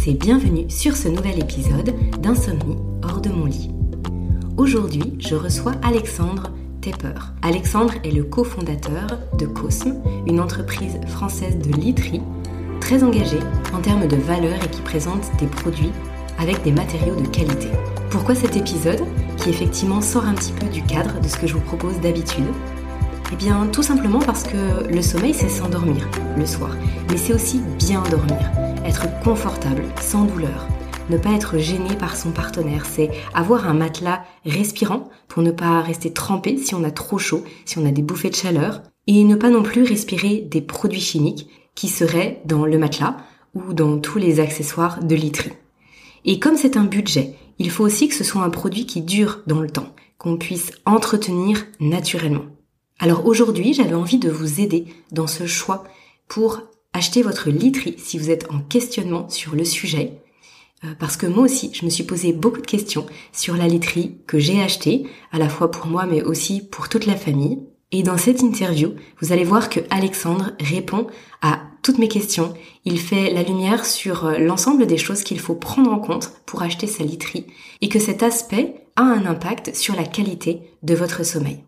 tous et bienvenue sur ce nouvel épisode d'Insomnie hors de mon lit. Aujourd'hui, je reçois Alexandre Tepper. Alexandre est le cofondateur de Cosme, une entreprise française de literie très engagée en termes de valeur et qui présente des produits avec des matériaux de qualité. Pourquoi cet épisode, qui effectivement sort un petit peu du cadre de ce que je vous propose d'habitude? Eh bien, tout simplement parce que le sommeil, c'est s'endormir le soir, mais c'est aussi bien dormir être confortable, sans douleur, ne pas être gêné par son partenaire, c'est avoir un matelas respirant pour ne pas rester trempé si on a trop chaud, si on a des bouffées de chaleur, et ne pas non plus respirer des produits chimiques qui seraient dans le matelas ou dans tous les accessoires de literie. Et comme c'est un budget, il faut aussi que ce soit un produit qui dure dans le temps, qu'on puisse entretenir naturellement. Alors aujourd'hui, j'avais envie de vous aider dans ce choix pour achetez votre literie si vous êtes en questionnement sur le sujet. Euh, parce que moi aussi, je me suis posé beaucoup de questions sur la literie que j'ai achetée, à la fois pour moi mais aussi pour toute la famille. Et dans cette interview, vous allez voir que Alexandre répond à toutes mes questions. Il fait la lumière sur euh, l'ensemble des choses qu'il faut prendre en compte pour acheter sa literie et que cet aspect a un impact sur la qualité de votre sommeil.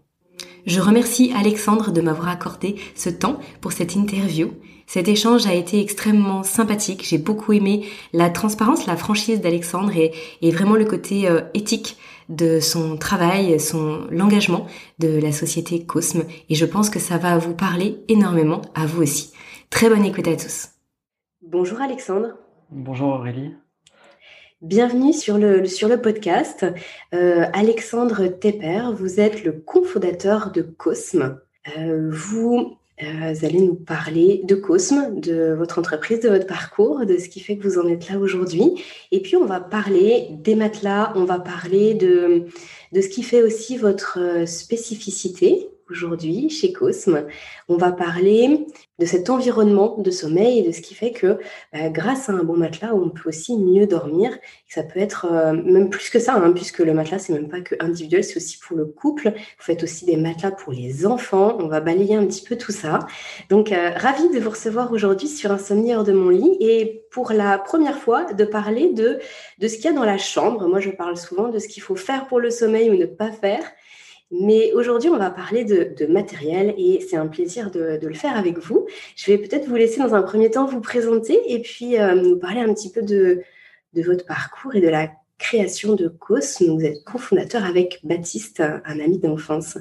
Je remercie Alexandre de m'avoir accordé ce temps pour cette interview cet échange a été extrêmement sympathique. J'ai beaucoup aimé la transparence, la franchise d'Alexandre et, vraiment le côté euh, éthique de son travail, son l'engagement de la société Cosme. Et je pense que ça va vous parler énormément à vous aussi. Très bonne écoute à tous. Bonjour Alexandre. Bonjour Aurélie. Bienvenue sur le, sur le podcast. Euh, Alexandre Tepper, vous êtes le cofondateur de Cosme. Euh, vous euh, vous allez nous parler de Cosme, de votre entreprise, de votre parcours, de ce qui fait que vous en êtes là aujourd'hui. Et puis, on va parler des matelas, on va parler de, de ce qui fait aussi votre euh, spécificité aujourd'hui chez Cosme. On va parler de cet environnement de sommeil et de ce qui fait que bah, grâce à un bon matelas, on peut aussi mieux dormir. ça peut être euh, même plus que ça, hein, puisque le matelas, c'est même pas que individuel, c'est aussi pour le couple. Vous faites aussi des matelas pour les enfants. On va balayer un petit peu tout ça. Donc, euh, ravie de vous recevoir aujourd'hui sur Insomnie hors de mon lit et pour la première fois de parler de, de ce qu'il y a dans la chambre. Moi, je parle souvent de ce qu'il faut faire pour le sommeil ou ne pas faire. Mais aujourd'hui, on va parler de, matériel et c'est un plaisir de, le faire avec vous. Je vais peut-être vous laisser dans un premier temps vous présenter et puis euh, nous parler un petit peu de, votre parcours et de la création de COS. Vous êtes cofondateur avec Baptiste, un ami d'enfance.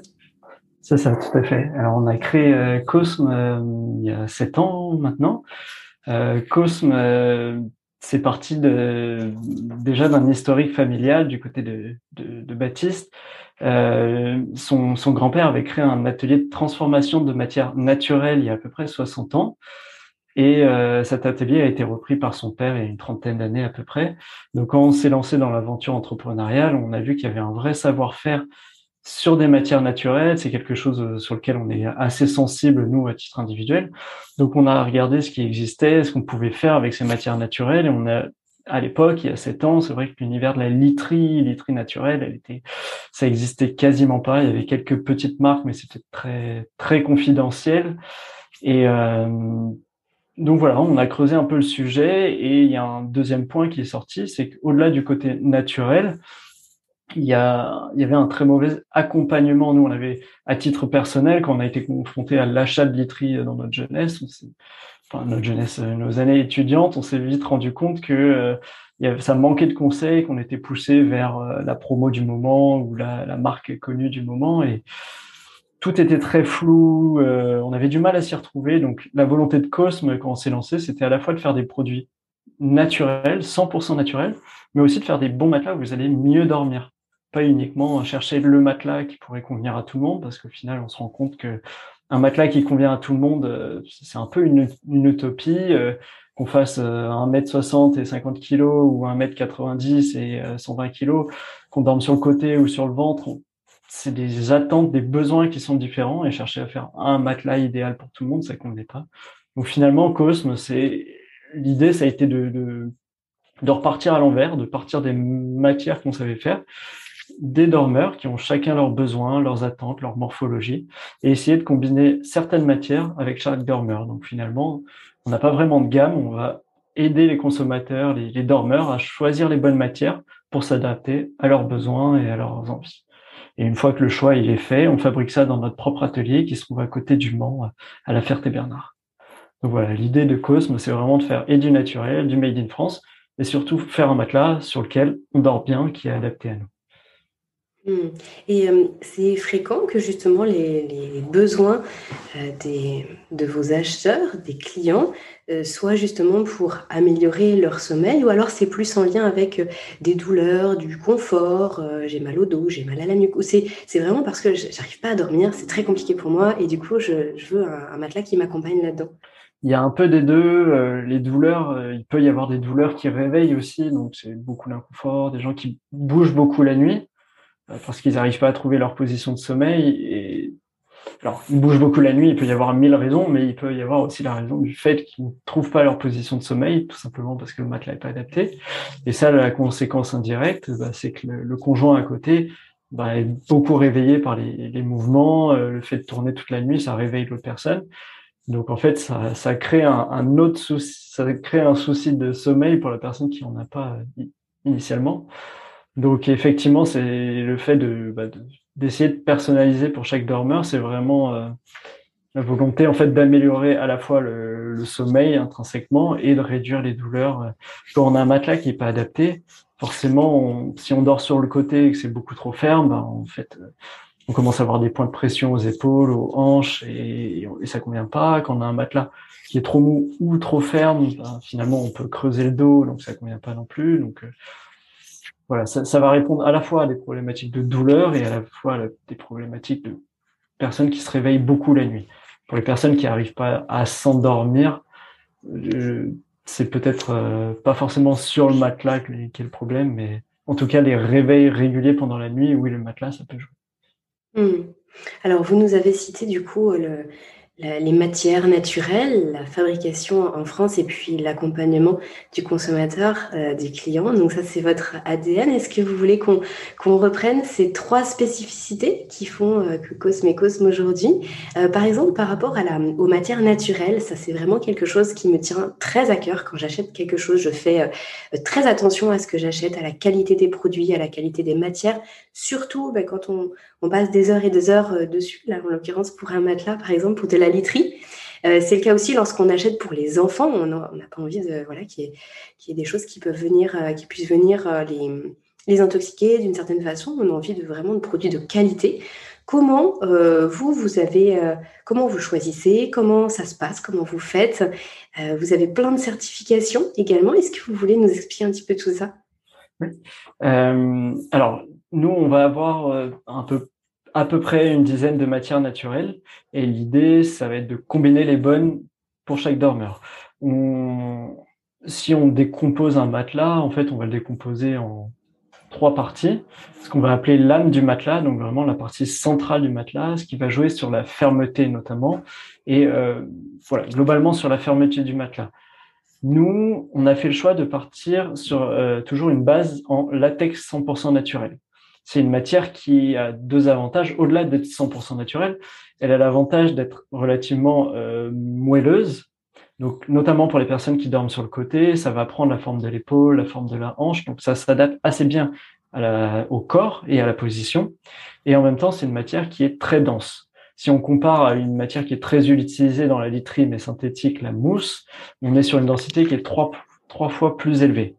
C'est ça, tout à fait. Alors, on a créé euh, Cosme euh, il y a sept ans maintenant. Cosme, c'est parti de, déjà d'un historique familial du côté de, de Baptiste. Euh, son, grand-père avait créé un atelier de transformation de matière naturelle il y a à peu près 60 ans. Et euh, cet atelier a été repris par son père il y a une trentaine d'années à peu près. Donc quand on s'est lancé dans l'aventure entrepreneuriale, on a vu qu'il y avait un vrai savoir-faire sur des matières naturelles. C'est quelque chose euh, sur lequel on est assez sensible, nous, à titre individuel. Donc on a regardé ce qui existait, ce qu'on pouvait faire avec ces matières naturelles, et on a à l'époque, il y a sept ans, c'est vrai que l'univers de la literie, literie naturelle, elle était, ça existait quasiment pas. Il y avait quelques petites marques, mais c'était très très confidentiel. Et euh, donc voilà, on a creusé un peu le sujet. Et il y a un deuxième point qui est sorti, c'est qu'au-delà du côté naturel, il y, a, il y avait un très mauvais accompagnement. Nous, on avait, à titre personnel, quand on a été confronté à l'achat de literie dans notre jeunesse, enfin, notre jeunesse, euh, nos années étudiantes, on s'est vite rendu compte que euh, ça manquait de conseils, qu'on était poussé vers euh, la promo du moment ou la, la, marque connue du moment et tout était très flou. on avait du mal à s'y retrouver. Donc, la volonté de Cosme, quand on s'est lancé, c'était à la fois de faire des produits naturels, 100% naturels, mais aussi de faire des bons matelas où vous allez mieux dormir. Pas uniquement chercher le matelas qui pourrait convenir à tout le monde, parce qu'au final, on se rend compte que un matelas qui convient à tout le monde, euh, c'est un peu une, utopie. Euh, qu'on fasse 1m60 euh, et 50 kg ou 1m90 et 120 kg, qu'on dorme sur le côté ou sur le ventre, c'est des attentes, des besoins qui sont différents et chercher à faire un matelas idéal pour tout le monde, ça convenait pas. Donc finalement, Cosme, c'est l'idée, ça a été de, de, de repartir à l'envers, de partir des matières qu'on savait faire des dormeurs qui ont chacun leurs besoins, leurs attentes, leur morphologie, et essayer de combiner certaines matières avec chaque dormeur. Donc finalement, on n'a pas vraiment de gamme, on va aider les consommateurs, les, dormeurs à choisir les bonnes matières pour s'adapter à leurs besoins et à leurs envies. Et une fois que le choix est fait, on fabrique ça dans notre propre atelier qui se trouve à côté du Mans, à la Ferté-Bernard. Donc voilà, l'idée de Cosme, c'est vraiment de faire et du naturel, du made in France, et surtout faire un matelas sur lequel on dort bien, qui est adapté à nous. Hmm. Et euh, c'est fréquent que justement les, besoins euh, des, de vos acheteurs, des clients, euh, soient justement pour améliorer leur sommeil, ou alors c'est plus en lien avec des douleurs, du confort, j'ai mal au dos, j'ai mal à la nuque, ou c'est, vraiment parce que j'arrive pas à dormir, c'est très compliqué pour moi, et du coup je, veux un, matelas qui m'accompagne là-dedans. Il y a un peu des deux. les douleurs, il peut y avoir des douleurs qui réveillent aussi, donc c'est beaucoup d'inconfort, des gens qui bougent beaucoup la nuit. Euh, parce qu'ils n'arrivent pas à trouver leur position de sommeil. Alors, ils bougent beaucoup la nuit, il peut y avoir mille raisons, mais il peut y avoir aussi la raison du fait qu'ils ne trouvent pas leur position de sommeil, tout simplement parce que le matelas n'est pas adapté. Et ça, la conséquence indirecte, bah, c'est que le, conjoint à côté bah, est beaucoup réveillé par les, mouvements, euh, le fait de tourner toute la nuit, ça réveille l'autre personne. Donc en fait, ça, crée un, autre souci, ça crée un souci de sommeil pour la personne qui en a pas euh, initialement. Donc effectivement, c'est le fait de bah, d'essayer de, personnaliser pour chaque dormeur, c'est vraiment euh, la volonté en fait d'améliorer à la fois le, sommeil intrinsèquement et de réduire les douleurs. Quand on a un matelas qui est pas adapté, forcément, si on dort sur le côté et que c'est beaucoup trop ferme, bah, en fait, on commence à avoir des points de pression aux épaules, aux hanches et, et ça convient pas. Quand on a un matelas qui est trop mou ou trop ferme, bah, finalement, on peut creuser le dos, donc ça convient pas non plus. Donc euh, voilà, ça, va répondre à la fois à des problématiques de douleur et à la fois à des problématiques de personnes qui se réveillent beaucoup la nuit. Pour les personnes qui n'arrivent pas à s'endormir, euh, c'est peut-être euh, pas forcément sur le matelas qui est le problème, mais en tout cas les réveils réguliers pendant la nuit, oui, le matelas, ça peut jouer. Mmh. Alors, vous nous avez cité du coup le, les matières naturelles, la fabrication en France et puis l'accompagnement du consommateur, euh, du client. Donc ça, c'est votre ADN. Est-ce que vous voulez qu'on qu'on reprenne ces trois spécificités qui font euh, que Cosme est Cosme aujourd'hui? Euh, Par exemple, par rapport à la, aux matières naturelles, ça c'est vraiment quelque chose qui me tient très à cœur. Quand j'achète quelque chose, je fais très attention à ce que j'achète, à la qualité des produits, à la qualité des matières. Surtout ben, quand on, on passe des heures et des heures dessus, là en l'occurrence pour un matelas par exemple, pour de la literie. Euh, c'est le cas aussi lorsqu'on achète pour les enfants. On n'a pas envie voilà qu'il y, ait des choses qui peuvent venir, euh, qui puissent venir euh, les, les intoxiquer d'une certaine façon. On a envie de vraiment de produits de qualité. Comment vous vous avez comment vous choisissez? Comment ça se passe? Comment vous faites? Vous avez plein de certifications également. Est-ce que vous voulez nous expliquer un petit peu tout ça? Alors nous, on va avoir un peu à peu près une dizaine de matières naturelles. Et l'idée, ça va être de combiner les bonnes pour chaque dormeur. si on décompose un matelas, en fait, on va le décomposer en trois parties. Ce qu'on va appeler l'âme du matelas, donc vraiment la partie centrale du matelas, ce qui va jouer sur la fermeté notamment, et euh, voilà, globalement sur la fermeté du matelas. Nous, on a fait le choix de partir sur euh, toujours une base en latex 100% naturel c'est une matière qui a deux avantages. Au-delà d'être 100% naturelle, elle a l'avantage d'être relativement euh, moelleuse. Donc, notamment pour les personnes qui dorment sur le côté, ça va prendre la forme de l'épaule, la forme de la hanche. Donc, ça s'adapte assez bien au corps et à la position. Et en même temps, c'est une matière qui est très dense. Si on compare à une matière qui est très utilisée dans la literie, mais synthétique, la mousse, on est sur une densité qui est trois, trois fois plus élevée.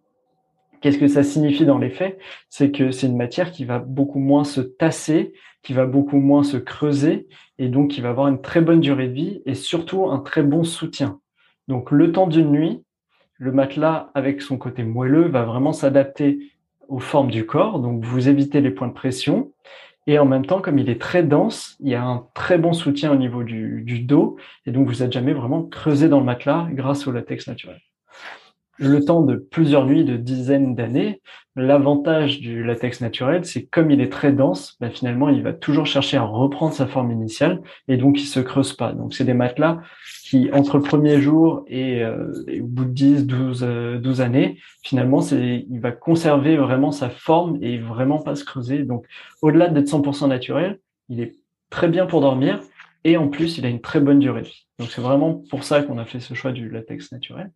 Qu'est-ce que ça signifie dans les faits? C'est que c'est une matière qui va beaucoup moins se tasser, qui va beaucoup moins se creuser, et donc qui va avoir une très bonne durée de vie et surtout un très bon soutien. Donc le temps d'une nuit, le matelas avec son côté moelleux va vraiment s'adapter aux formes du corps, donc vous évitez les points de pression. Et en même temps, comme il est très dense, il y a un très bon soutien au niveau du, dos, et donc vous n'êtes jamais vraiment creusé dans le matelas grâce au latex naturel le temps de plusieurs nuits, de dizaines d'années. L'avantage du latex naturel, c'est comme il est très dense, bah, finalement, il va toujours chercher à reprendre sa forme initiale et donc il se creuse pas. Donc c'est des matelas qui, entre le premier jour et, euh, au bout de 10, 12, 12 années, finalement, c'est, il va conserver vraiment sa forme et vraiment pas se creuser. Donc au-delà d'être 100% naturel, il est très bien pour dormir et en plus, il a une très bonne durée de vie. Donc c'est vraiment pour ça qu'on a fait ce choix du latex naturel.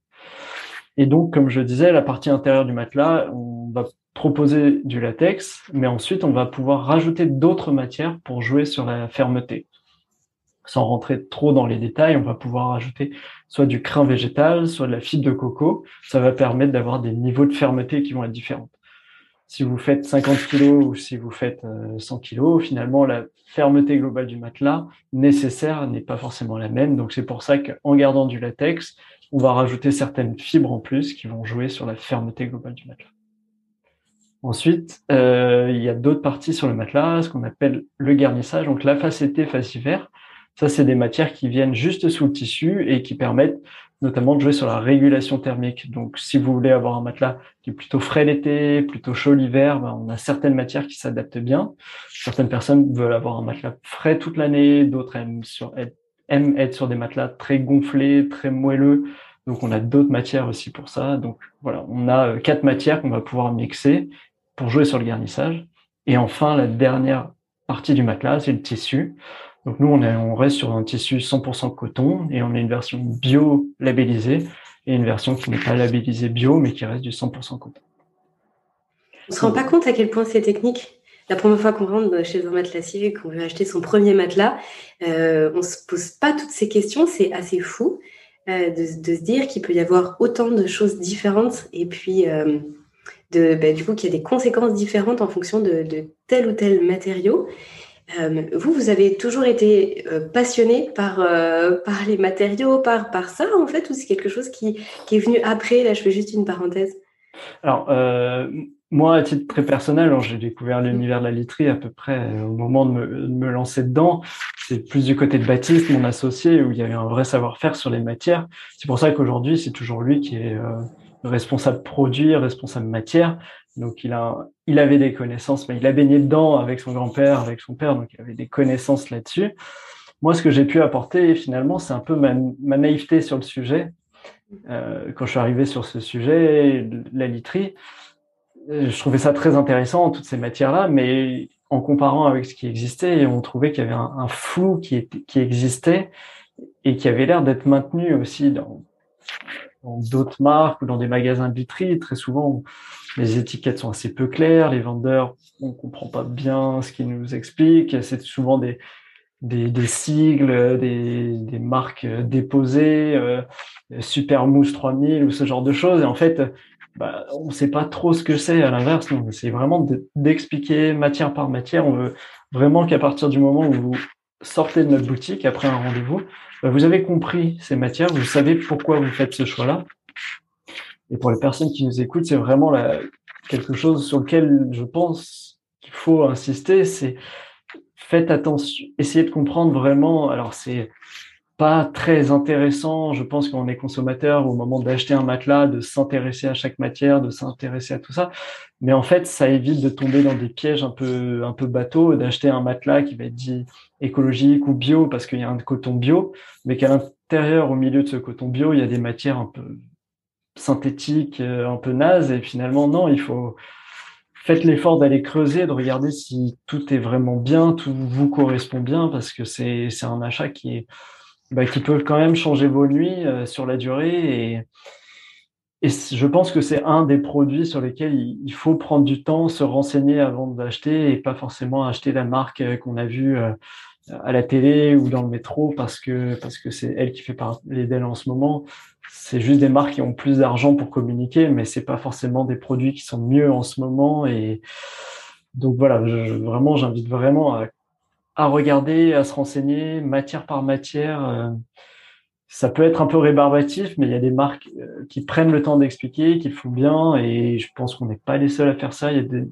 Et donc, comme je disais, la partie intérieure du matelas, on va proposer du latex, mais ensuite on va pouvoir rajouter d'autres matières pour jouer sur la fermeté. Sans rentrer trop dans les détails, on va pouvoir rajouter soit du crin végétal, soit de la fibre de coco. Ça va permettre d'avoir des niveaux de fermeté qui vont être différents. Si vous faites 50 kg ou si vous faites 100 euh, kg, finalement, la fermeté globale du matelas nécessaire n'est pas forcément la même. Donc, c'est pour ça qu'en gardant du latex, on va rajouter certaines fibres en plus qui vont jouer sur la fermeté globale du matelas. Ensuite, euh, il y a d'autres parties sur le matelas, ce qu'on appelle le garnissage, donc la facetté facivert. Ça, c'est des matières qui viennent juste sous le tissu et qui permettent notamment de jouer sur la régulation thermique. Donc, si vous voulez avoir un matelas qui est plutôt frais l'été, plutôt chaud l'hiver, ben, on a certaines matières qui s'adaptent bien. Certaines personnes veulent avoir un matelas frais toute l'année, d'autres aiment, aiment être sur des matelas très gonflés, très moelleux. Donc, on a d'autres matières aussi pour ça. Donc, voilà, on a euh, quatre matières qu'on va pouvoir mixer pour jouer sur le garnissage. Et enfin, la dernière partie du matelas, c'est le tissu. Donc nous, on, on reste sur un tissu 100% coton et on a une version bio labellisée et une version qui n'est pas labellisée bio, mais qui reste du 100% coton. On ne se rend pas compte à quel point c'est technique? La première fois qu'on rentre chez un matelassier qu'on veut acheter son premier matelas, euh, on ne se pose pas toutes ces questions. C'est assez fou euh, de, se dire qu'il peut y avoir autant de choses différentes et puis euh, bah, du coup qu'il y a des conséquences différentes en fonction de, tel ou tel matériau. Vous, vous avez toujours été passionné par, les matériaux, par, par ça en fait, ou c'est quelque chose qui, qui, est venu après? Là, je fais juste une parenthèse. Alors, moi, à titre très personnel, j'ai découvert l'univers de la literie à peu près au moment de me, lancer dedans. C'est plus du côté de Baptiste, mon associé, où il y avait un vrai savoir-faire sur les matières. C'est pour ça qu'aujourd'hui, c'est toujours lui qui est responsable produit, responsable matière. Donc il a, il avait des connaissances, mais il a baigné dedans avec son grand-père, avec son père, donc il avait des connaissances là-dessus. Moi, ce que j'ai pu apporter, finalement, c'est un peu ma, naïveté sur le sujet. Euh, quand je suis arrivé sur ce sujet, la literie, euh, je trouvais ça très intéressant, toutes ces matières-là, mais en comparant avec ce qui existait, on trouvait qu'il y avait un, flou qui, qui existait et qui avait l'air d'être maintenu aussi dans, d'autres marques ou dans des magasins de literie. Très souvent, les étiquettes sont assez peu claires, les vendeurs, on comprend pas bien ce qu'ils nous expliquent. C'est souvent des, des, des sigles, des, des, marques déposées, euh, Super Mousse 3000 ou ce genre de choses. Et en fait, bah, on ne sait pas trop ce que c'est. À l'inverse, on essaie vraiment d'expliquer matière par matière. On veut vraiment qu'à partir du moment où vous sortez de notre boutique après un rendez-vous, bah, vous avez compris ces matières, vous savez pourquoi vous faites ce choix-là. Et pour les personnes qui nous écoutent, c'est vraiment la, quelque chose sur lequel je pense qu'il faut insister, c'est faites attention, essayez de comprendre vraiment. Alors c'est pas très intéressant, je pense, quand on est consommateur, au moment d'acheter un matelas, de s'intéresser à chaque matière, de s'intéresser à tout ça. Mais en fait, ça évite de tomber dans des pièges un peu, un peu bateaux, d'acheter un matelas qui va être dit écologique ou bio parce qu'il y a un coton bio, mais qu'à l'intérieur, au milieu de ce coton bio, il y a des matières un peu synthétiques, euh, un peu nazes. Et finalement, non, il faut, faites l'effort d'aller creuser, de regarder si tout est vraiment bien, tout vous correspond bien, parce que c'est, c'est un achat qui est, bah, qui peut quand même changer vos nuits euh, sur la durée. Et, je pense que c'est un des produits sur lesquels il, faut prendre du temps, se renseigner avant d'acheter et pas forcément acheter la marque euh, qu'on a vue euh, à la télé ou dans le métro parce que parce que c'est elle qui fait parler d'elle en ce moment. C'est juste des marques qui ont plus d'argent pour communiquer, mais c'est pas forcément des produits qui sont mieux en ce moment. Et donc voilà, vraiment, j'invite vraiment à à regarder, à se renseigner, matière par matière. Euh, ça peut être un peu rébarbatif, mais il y a des marques euh, qui prennent le temps d'expliquer, qui le font bien, et je pense qu'on n'est pas les seuls à faire ça. Il y a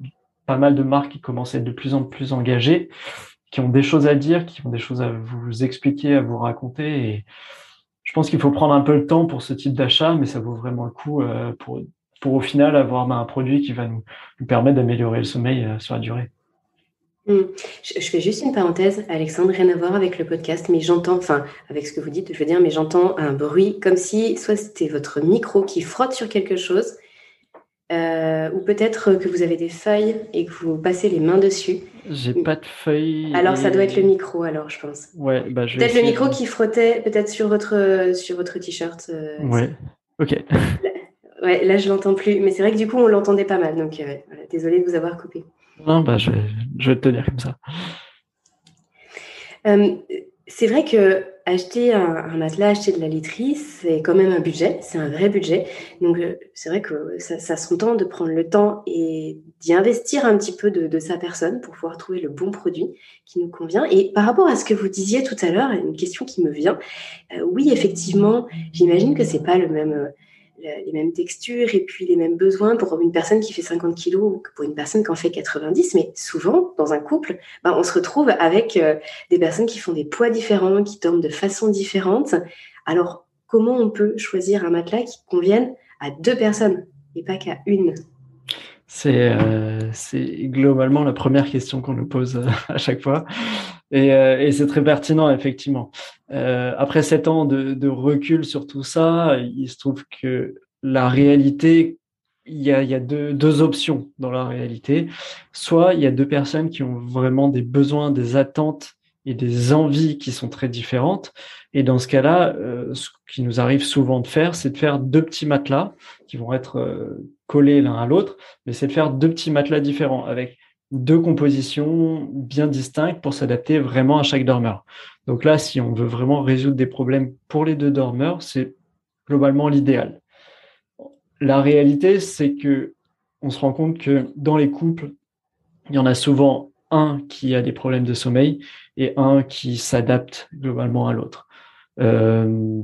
pas mal de marques qui commencent à être de plus en plus engagées, qui ont des choses à dire, qui ont des choses à vous expliquer, à vous raconter. Et je pense qu'il faut prendre un peu le temps pour ce type d'achat, mais ça vaut vraiment le coup euh, pour, pour au final avoir un produit qui va nous, nous permettre d'améliorer le sommeil sur la durée. Hmm. Je, fais juste une parenthèse, Alexandre, rien à voir avec le podcast, mais j'entends, enfin, avec ce que vous dites, je veux dire, mais j'entends un bruit comme si soit c'était votre micro qui frotte sur quelque chose, euh, ou peut-être que vous avez des feuilles et que vous passez les mains dessus. J'ai pas de feuilles. Alors ça doit être le micro, alors je pense. Ouais, bah je Peut-être le micro qui frottait, peut-être sur votre sur votre t-shirt. Euh, ouais. Ok. Ouais, là je l'entends plus, mais c'est vrai que du coup on l'entendait pas mal, donc euh, désolé de vous avoir coupé. Non, bah je vais, te tenir comme ça. Euh, c'est vrai que acheter un, matelas, acheter de la literie, c'est quand même un budget, c'est un vrai budget. Donc euh, c'est vrai que ça, ça s'entend de prendre le temps et d'y investir un petit peu de, sa personne pour pouvoir trouver le bon produit qui nous convient. Et par rapport à ce que vous disiez tout à l'heure, une question qui me vient. oui, effectivement, j'imagine que c'est pas le même les mêmes textures et puis les mêmes besoins pour une personne qui fait 50 kilos ou pour une personne qui en fait 90. Mais souvent, dans un couple, ben, on se retrouve avec euh, des personnes qui font des poids différents, qui dorment de façon différente. Alors, comment on peut choisir un matelas qui convienne à deux personnes et pas qu'à une? Euh, c'est globalement la première question qu'on nous pose euh, à chaque fois. Et, et c'est très pertinent, effectivement. Euh, après sept ans de, recul sur tout ça, il se trouve que la réalité, il y a, deux, options dans la réalité. Soit il y a deux personnes qui ont vraiment des besoins, des attentes et des envies qui sont très différentes. Et dans ce cas-là, euh, ce qui nous arrive souvent de faire, c'est de faire deux petits matelas qui vont être euh, collés l'un à l'autre, mais c'est de faire deux petits matelas différents avec deux compositions bien distinctes pour s'adapter vraiment à chaque dormeur. Donc là, si on veut vraiment résoudre des problèmes pour les deux dormeurs, c'est globalement l'idéal. La réalité, c'est que on se rend compte que dans les couples, il y en a souvent un qui a des problèmes de sommeil et un qui s'adapte globalement à l'autre. Euh,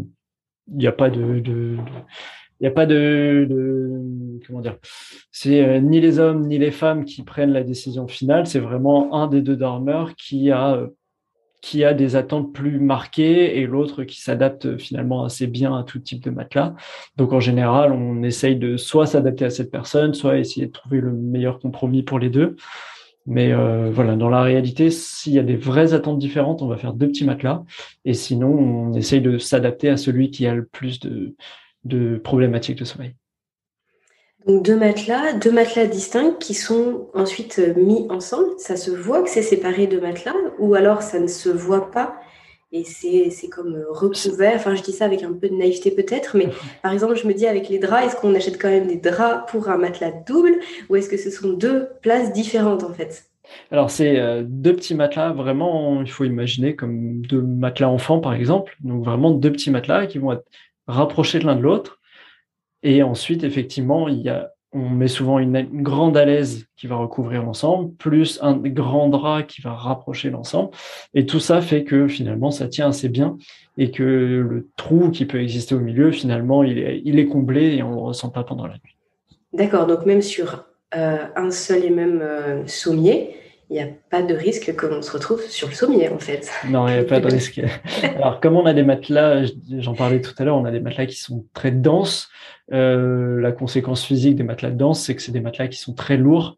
il n'y a pas de, n'y a pas de, comment dire, c'est euh, ni les hommes ni les femmes qui prennent la décision finale. C'est vraiment un des deux dormeurs qui a euh, qui a des attentes plus marquées et l'autre qui s'adapte finalement assez bien à tout type de matelas. Donc en général, on essaye de soit s'adapter à cette personne, soit essayer de trouver le meilleur compromis pour les deux. Mais euh, voilà, dans la réalité, s'il y a des vraies attentes différentes, on va faire deux petits matelas. Et sinon, on essaye de s'adapter à celui qui a le plus de, de problématiques de sommeil. Donc deux matelas, deux matelas distincts qui sont ensuite euh, mis ensemble. Ça se voit que c'est séparé de matelas ou alors ça ne se voit pas et c'est comme euh, recouvert. Enfin, je dis ça avec un peu de naïveté peut-être, mais par exemple, je me dis avec les draps, est-ce qu'on achète quand même des draps pour un matelas double ou est-ce que ce sont deux places différentes en fait? Alors, c'est euh, deux petits matelas, vraiment, il faut imaginer comme deux matelas enfants, par exemple. Donc, vraiment deux petits matelas qui vont être rapprocher l'un de l'autre. Et ensuite, effectivement, il y a, on met souvent une, grande alaise qui va recouvrir l'ensemble, plus un grand drap qui va rapprocher l'ensemble. Et tout ça fait que finalement, ça tient assez bien et que le trou qui peut exister au milieu, finalement, il est, il est comblé et on ne le ressent pas pendant la nuit. D'accord, donc même sur euh, un seul et même euh, sommier, il n'y a pas de risque que l'on se retrouve sur le sommier, en fait. Non, il n'y a pas de risque. Alors, comme on a des matelas, j'en parlais tout à l'heure, on a des matelas qui sont très denses. Euh, la conséquence physique des matelas denses, c'est que c'est des matelas qui sont très lourds.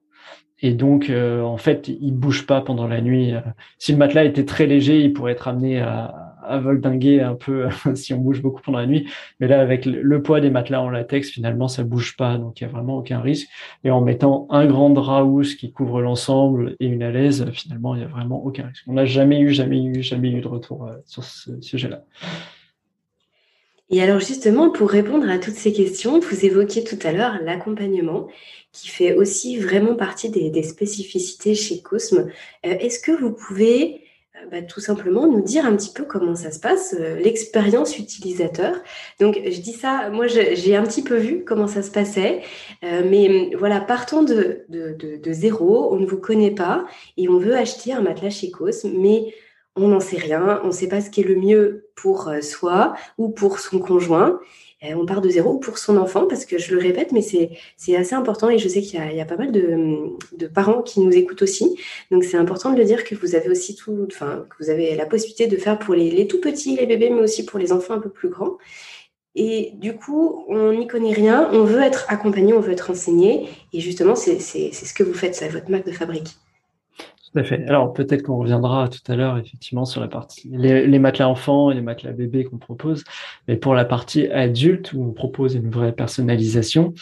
Et donc, euh, en fait, ils bougent pas pendant la nuit. Si le matelas était très léger, il pourrait être amené à, à voldinguer un peu si on bouge beaucoup pendant la nuit. Mais là, avec le, poids des matelas en latex, finalement, ça bouge pas. Donc, il y a vraiment aucun risque. Et en mettant un grand drap housse qui couvre l'ensemble et une alaise, finalement, il y a vraiment aucun risque. On n'a jamais eu, jamais eu, jamais eu de retour euh, sur ce sujet-là. Et alors justement, pour répondre à toutes ces questions, vous évoquiez tout à l'heure l'accompagnement qui fait aussi vraiment partie des, spécificités chez Cosme. Euh, est-ce que vous pouvez bah, tout simplement nous dire un petit peu comment ça se passe, euh, l'expérience utilisateur. Donc je dis ça, moi j'ai un petit peu vu comment ça se passait, euh, mais voilà, partons de, de, de, zéro, on ne vous connaît pas et on veut acheter un matelas chez Cosme, mais on n'en sait rien, on ne sait pas ce qui est le mieux pour soi ou pour son conjoint. Euh, on part de zéro pour son enfant, parce que je le répète, mais c'est assez important et je sais qu'il y, a pas mal de, parents qui nous écoutent aussi. Donc c'est important de le dire que vous avez aussi tout, enfin, que vous avez la possibilité de faire pour les, tout petits, les bébés, mais aussi pour les enfants un peu plus grands. Et du coup, on n'y connaît rien, on veut être accompagné, on veut être enseigné. Et justement, c'est ce que vous faites, c'est votre marque de fabrique. Alors peut-être qu'on reviendra tout à l'heure effectivement sur la partie les, matelas enfants et les matelas bébés qu'on propose, mais pour la partie adulte où on propose une vraie personnalisation,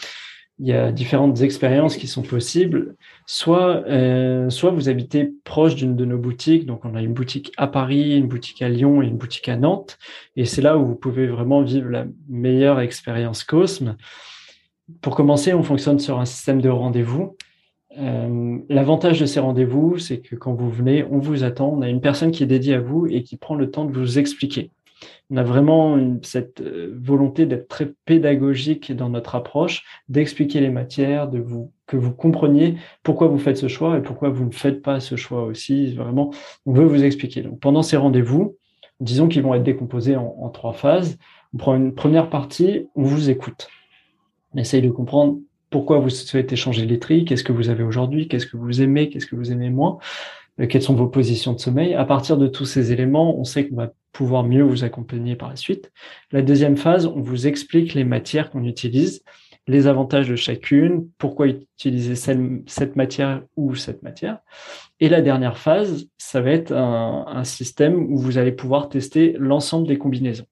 il y a différentes expériences qui sont possibles. Soit, euh, soit vous habitez proche d'une de nos boutiques, donc on a une boutique à Paris, une boutique à Lyon et une boutique à Nantes, et c'est là où vous pouvez vraiment vivre la meilleure expérience Cosme. pour commencer, on fonctionne sur un système de rendez-vous. Euh, l'avantage de ces rendez-vous, c'est que quand vous venez, on vous attend, on a une personne qui est dédiée à vous et qui prend le temps de vous expliquer. On a vraiment cette euh, volonté d'être très pédagogique dans notre approche, d'expliquer les matières, de vous que vous compreniez pourquoi vous faites ce choix et pourquoi vous ne faites pas ce choix aussi. Vraiment, on veut vous expliquer. Donc, pendant ces rendez-vous, disons qu'ils vont être décomposés en, en trois phases. On prend une première partie, on vous écoute. On essaye de comprendre pourquoi vous souhaitez changer les tri, qu'est-ce que vous avez aujourd'hui, qu'est-ce que vous aimez, qu'est-ce que vous aimez moins, euh, quelles sont vos positions de sommeil. À partir de tous ces éléments, on sait qu'on va pouvoir mieux vous accompagner par la suite. La deuxième phase, on vous explique les matières qu'on utilise, les avantages de chacune, pourquoi utiliser cette matière ou cette matière. Et la dernière phase, ça va être un, système où vous allez pouvoir tester l'ensemble des combinaisons.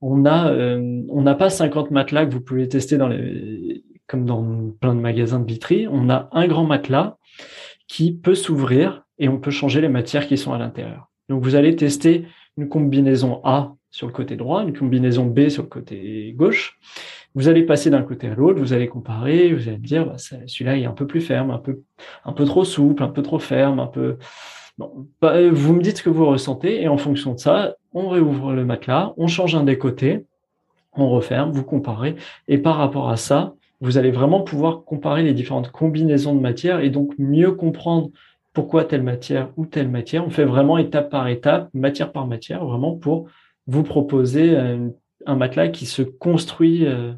On euh, on n'a pas 50 matelas que vous pouvez tester dans les, comme dans plein de magasins de Vitry, on a un grand matelas qui peut s'ouvrir et on peut changer les matières qui sont à l'intérieur. Donc vous allez tester une combinaison A sur le côté droit, une combinaison B sur le côté gauche. Vous allez passer d'un côté à l'autre, vous allez comparer, vous allez dire bah, celui-là est un peu plus ferme, un peu un peu trop souple, un peu trop ferme, un peu bon, bah, vous me dites ce que vous ressentez et en fonction de ça, on réouvre le matelas, on change un des côtés, on referme, vous comparez et par rapport à ça, vous allez vraiment pouvoir comparer les différentes combinaisons de matières et donc mieux comprendre pourquoi telle matière ou telle matière. On fait vraiment étape par étape, matière par matière, vraiment pour vous proposer euh, un, matelas qui se construit euh,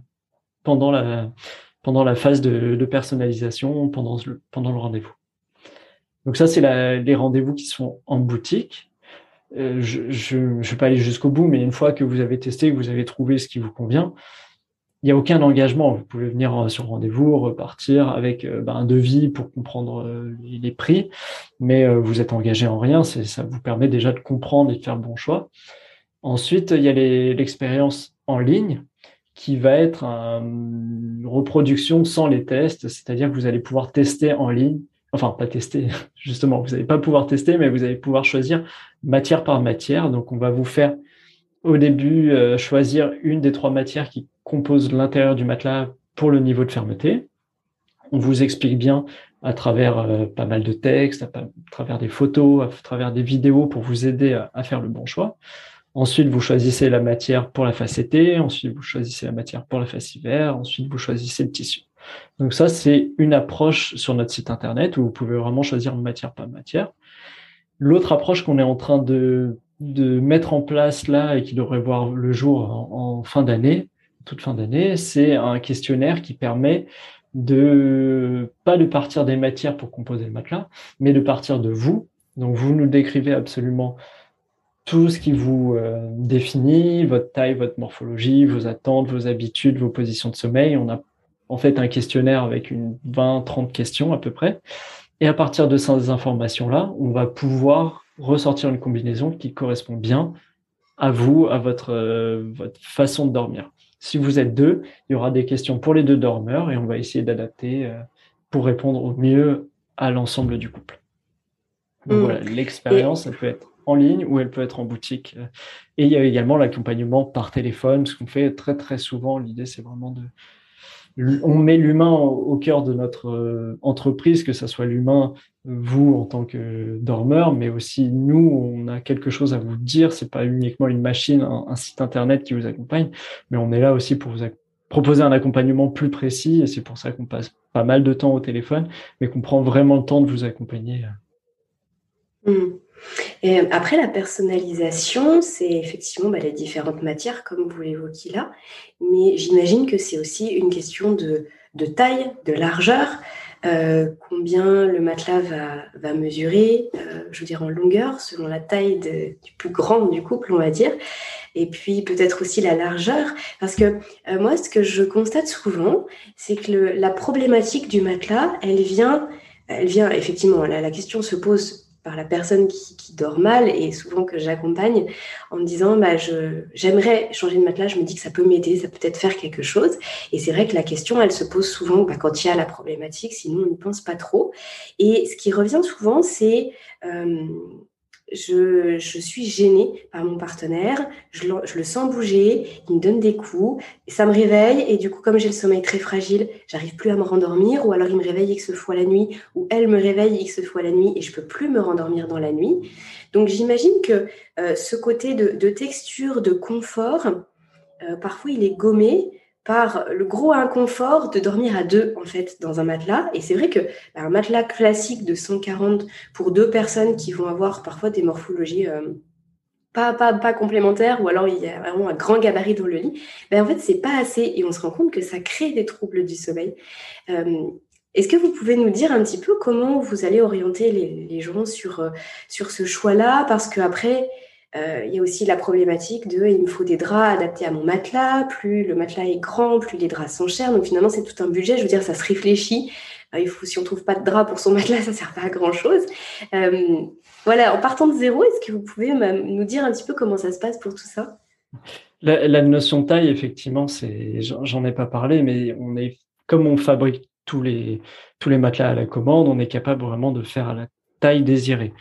pendant la, phase de, personnalisation, pendant le, pendant le rendez-vous. Donc ça, c'est les rendez-vous qui sont en boutique. Euh, je ne vais pas aller jusqu'au bout, mais une fois que vous avez testé, que vous avez trouvé ce qui vous convient, il n'y a aucun engagement. Vous pouvez venir euh, sur rendez-vous, repartir avec euh, ben, un devis pour comprendre euh, les prix, mais vous êtes engagé en rien. Ça vous permet déjà de comprendre et de faire bon choix. Ensuite, il y a l'expérience en ligne qui va être une reproduction sans les tests, c'est-à-dire que vous allez pouvoir tester en ligne, enfin pas tester, justement, vous n'allez pas pouvoir tester, mais vous allez pouvoir choisir matière par matière. Donc on va vous faire au début choisir une des trois matières qui compose l'intérieur du matelas pour le niveau de fermeté. On vous explique bien à travers euh, pas mal de textes, à, travers des photos, à travers des vidéos pour vous aider à, faire le bon choix. Ensuite, vous choisissez la matière pour la face été, ensuite vous choisissez la matière pour la face hiver, ensuite vous choisissez le tissu. Donc ça, c'est une approche sur notre site internet où vous pouvez vraiment choisir matière par matière. L'autre approche qu'on est en train de, de mettre en place là et qui devrait voir le jour en fin d'année, toute fin d'année, c'est un questionnaire qui permet de pas de partir des matières pour composer le matelas, mais de partir de vous. Donc vous nous décrivez absolument tout ce qui vous euh, définit, votre taille, votre morphologie, vos attentes, vos habitudes, vos positions de sommeil. On a en fait un questionnaire avec une 20-30 questions à peu près. Et à partir de ces informations-là, on va pouvoir ressortir une combinaison qui correspond bien à vous, à votre, euh, votre façon de dormir. Si vous êtes deux, il y aura des questions pour les deux dormeurs et on va essayer d'adapter euh, pour répondre au mieux à l'ensemble du couple. Donc mm. voilà, l'expérience, elle peut être en ligne ou elle peut être en boutique. Et il y a également l'accompagnement par téléphone, ce qu'on fait très très souvent. L'idée, c'est vraiment de, on met l'humain au cœur de notre euh, entreprise, que ce soit l'humain, vous en tant que dormeur, mais aussi nous, on a quelque chose à vous dire. C'est pas uniquement une machine, un, site internet qui vous accompagne, mais on est là aussi pour vous proposer un accompagnement plus précis. Et c'est pour ça qu'on passe pas mal de temps au téléphone, mais qu'on prend vraiment le temps de vous accompagner. Mmh. Et après, la personnalisation, c'est effectivement bah, les différentes matières, comme vous l'évoquez là. Mais j'imagine que c'est aussi une question de, taille, de largeur. Euh, combien le matelas va, mesurer, euh, je veux dire en longueur, selon la taille du plus grand du couple, on va dire. Et puis peut-être aussi la largeur. Parce que euh, moi, ce que je constate souvent, c'est que la problématique du matelas, elle vient, elle vient effectivement, la question se pose par la personne qui, dort mal et souvent que j'accompagne en me disant bah, j'aimerais changer de matelas, je me dis que ça peut m'aider, ça peut être faire quelque chose. Et c'est vrai que la question, elle se pose souvent bah, quand il y a la problématique, sinon on n'y pense pas trop. Et ce qui revient souvent, c'est euh, je, suis gênée par mon partenaire, je, le sens bouger, il me donne des coups, ça me réveille, et du coup, comme j'ai le sommeil très fragile, j'arrive plus à me rendormir, ou alors il me réveille X fois la nuit, ou elle me réveille X fois la nuit, et je peux plus me rendormir dans la nuit. Donc j'imagine que euh, ce côté de, texture, de confort, euh, parfois il est gommé par le gros inconfort de dormir à deux en fait dans un matelas. Et c'est vrai que bah, un matelas classique de 140 pour deux personnes qui vont avoir parfois des morphologies euh, pas, pas, pas, complémentaires ou alors il y a vraiment un grand gabarit dans le lit, ben en fait c'est pas assez et on se rend compte que ça crée des troubles du sommeil. Euh, est-ce que vous pouvez nous dire un petit peu comment vous allez orienter les, gens sur, euh, sur ce choix-là? Parce qu'après, il y a aussi la problématique de il me faut des draps adaptés à mon matelas. Plus le matelas est grand, plus les draps sont chers. Donc finalement, c'est tout un budget. Je veux dire, ça se réfléchit. Euh, il faut, si on trouve pas de drap pour son matelas, ça sert pas à grand chose. Euh, voilà, en partant de zéro, est-ce que vous pouvez nous dire un petit peu comment ça se passe pour tout ça? La, notion de taille, effectivement, j'en ai pas parlé, mais on est comme on fabrique tous les tous les matelas à la commande, on est capable vraiment de faire à la taille désirée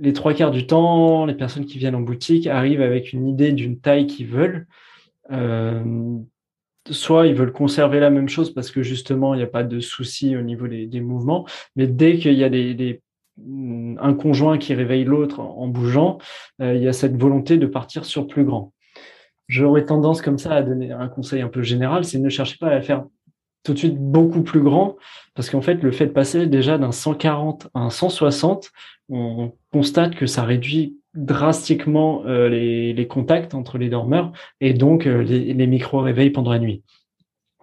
les trois quarts du temps, les personnes qui viennent en boutique arrivent avec une idée d'une taille qu'ils veulent. Euh, soit ils veulent conserver la même chose parce que justement il n'y a pas de souci au niveau des, mouvements, mais dès qu'il y a un conjoint qui réveille l'autre en, bougeant, euh, il y a cette volonté de partir sur plus grand. J'aurais tendance comme ça à donner un conseil un peu général, c'est ne cherchez pas à faire tout de suite beaucoup plus grand, parce qu'en fait, le fait de passer déjà d'un 140 à un 160, on constate que ça réduit drastiquement euh, les, contacts entre les dormeurs et donc euh, les, micro-réveils pendant la nuit.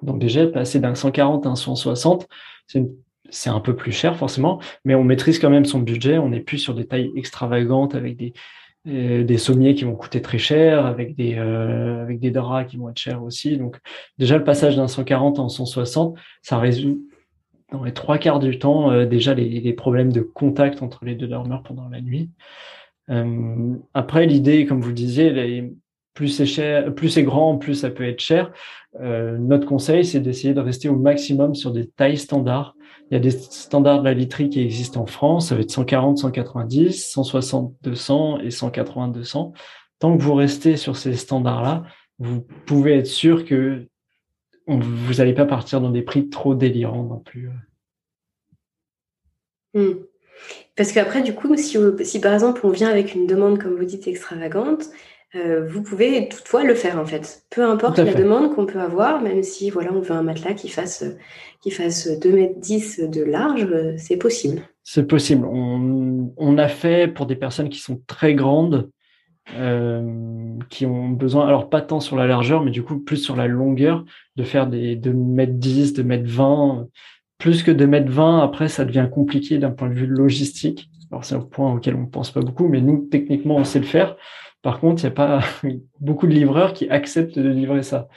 Donc déjà, passer d'un 140 à un 160, c'est un peu plus cher forcément, mais on maîtrise quand même son budget, on n'est plus sur des tailles extravagantes avec des, des sommiers qui vont coûter très cher, avec des, euh, avec des draps qui vont être chers aussi. Donc déjà le passage d'un 140 en 160, ça résout dans les trois quarts du temps euh, déjà les, problèmes de contact entre les deux dormeurs pendant la nuit. Euh, après l'idée, comme vous le disiez, plus c'est cher, plus c'est grand, plus ça peut être cher. notre conseil, c'est d'essayer de rester au maximum sur des tailles standards il y a des standards de la literie qui existent en France, ça va être 140, 190, 160, 200 et 180, 200. Tant que vous restez sur ces standards-là, vous pouvez être sûr que vous n'allez pas partir dans des prix trop délirants non plus. Hmm. Parce qu'aprez, du coup, si, par exemple on vient avec une demande, comme vous dites, extravagante, euh, vous pouvez toutefois le faire en fait. Peu importe la demande qu'on peut avoir, même si voilà, on veut un matelas qui fasse, qui fasse 2 mètres 10 de large, c'est possible. C'est possible. On, on, a fait pour des personnes qui sont très grandes, euh, qui ont besoin, alors pas tant sur la largeur, mais du coup plus sur la longueur, de faire des 2 mètres 10, 2 mètres 20. Plus que 2 mètres 20, après ça devient compliqué d'un point de vue logistique. Alors c'est un point auquel on ne pense pas beaucoup, mais nous, techniquement, on sait le faire. Par contre, il n'y a pas beaucoup de livreurs qui acceptent de livrer ça.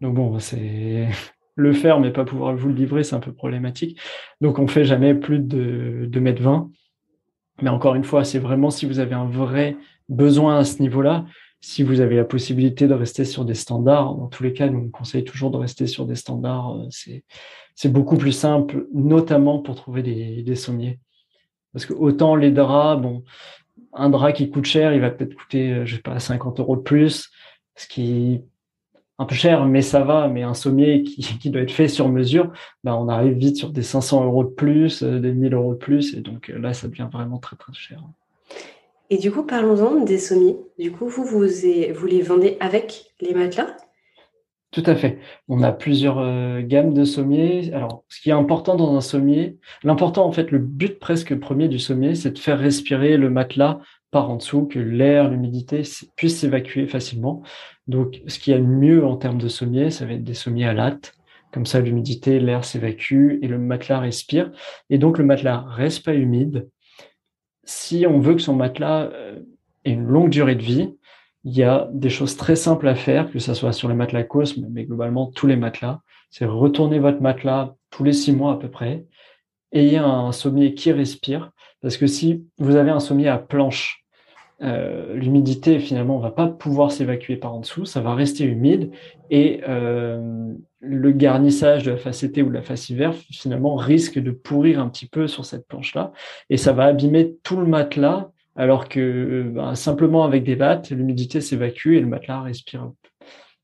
Donc bon, c'est le faire, mais pas pouvoir vous le livrer, c'est un peu problématique. Donc on fait jamais plus de 2 mètres 20. Mais encore une fois, c'est vraiment si vous avez un vrai besoin à ce niveau-là, si vous avez la possibilité de rester sur des standards, dans tous les cas, nous on conseille toujours de rester sur des standards. Euh, c'est beaucoup plus simple, notamment pour trouver des, des sommiers. Parce que autant les draps, bon, un drap qui coûte cher, il va peut-être coûter, euh, je sais pas, 50 euros de plus, ce qui est un peu cher, mais ça va. Mais un sommier qui, doit être fait sur mesure, ben on arrive vite sur des 500 euros de plus, euh, des 1000 euros de plus, et donc euh, là, ça devient vraiment très très cher. Et du coup, parlons-en des sommiers. Du coup, vous, vous les vendez avec les matelas? Tout à fait. On a plusieurs euh, gammes de sommiers. Alors, ce qui est important dans un sommier, l'important, en fait, le but presque premier du sommier, c'est de faire respirer le matelas par en dessous, que l'air, l'humidité puissent s'évacuer facilement. Donc, ce qui est mieux en termes de sommier, ça va être des sommiers à latte. Comme ça, l'humidité, l'air s'évacue et le matelas respire. Et donc, le matelas reste pas humide. Si on veut que son matelas euh, ait une longue durée de vie, il y a des choses très simples à faire, que ce soit sur les matelas Cosme, mais globalement tous les matelas. C'est retourner votre matelas tous les six mois à peu près. Ayez un sommier qui respire, parce que si vous avez un sommier à planche, euh, l'humidité finalement va pas pouvoir s'évacuer par en dessous, ça va rester humide et euh, le garnissage de la face été ou de la face hiver finalement risque de pourrir un petit peu sur cette planche là et ça va abîmer tout le matelas alors que ben, simplement avec des lattes, l'humidité s'évacue et le matelas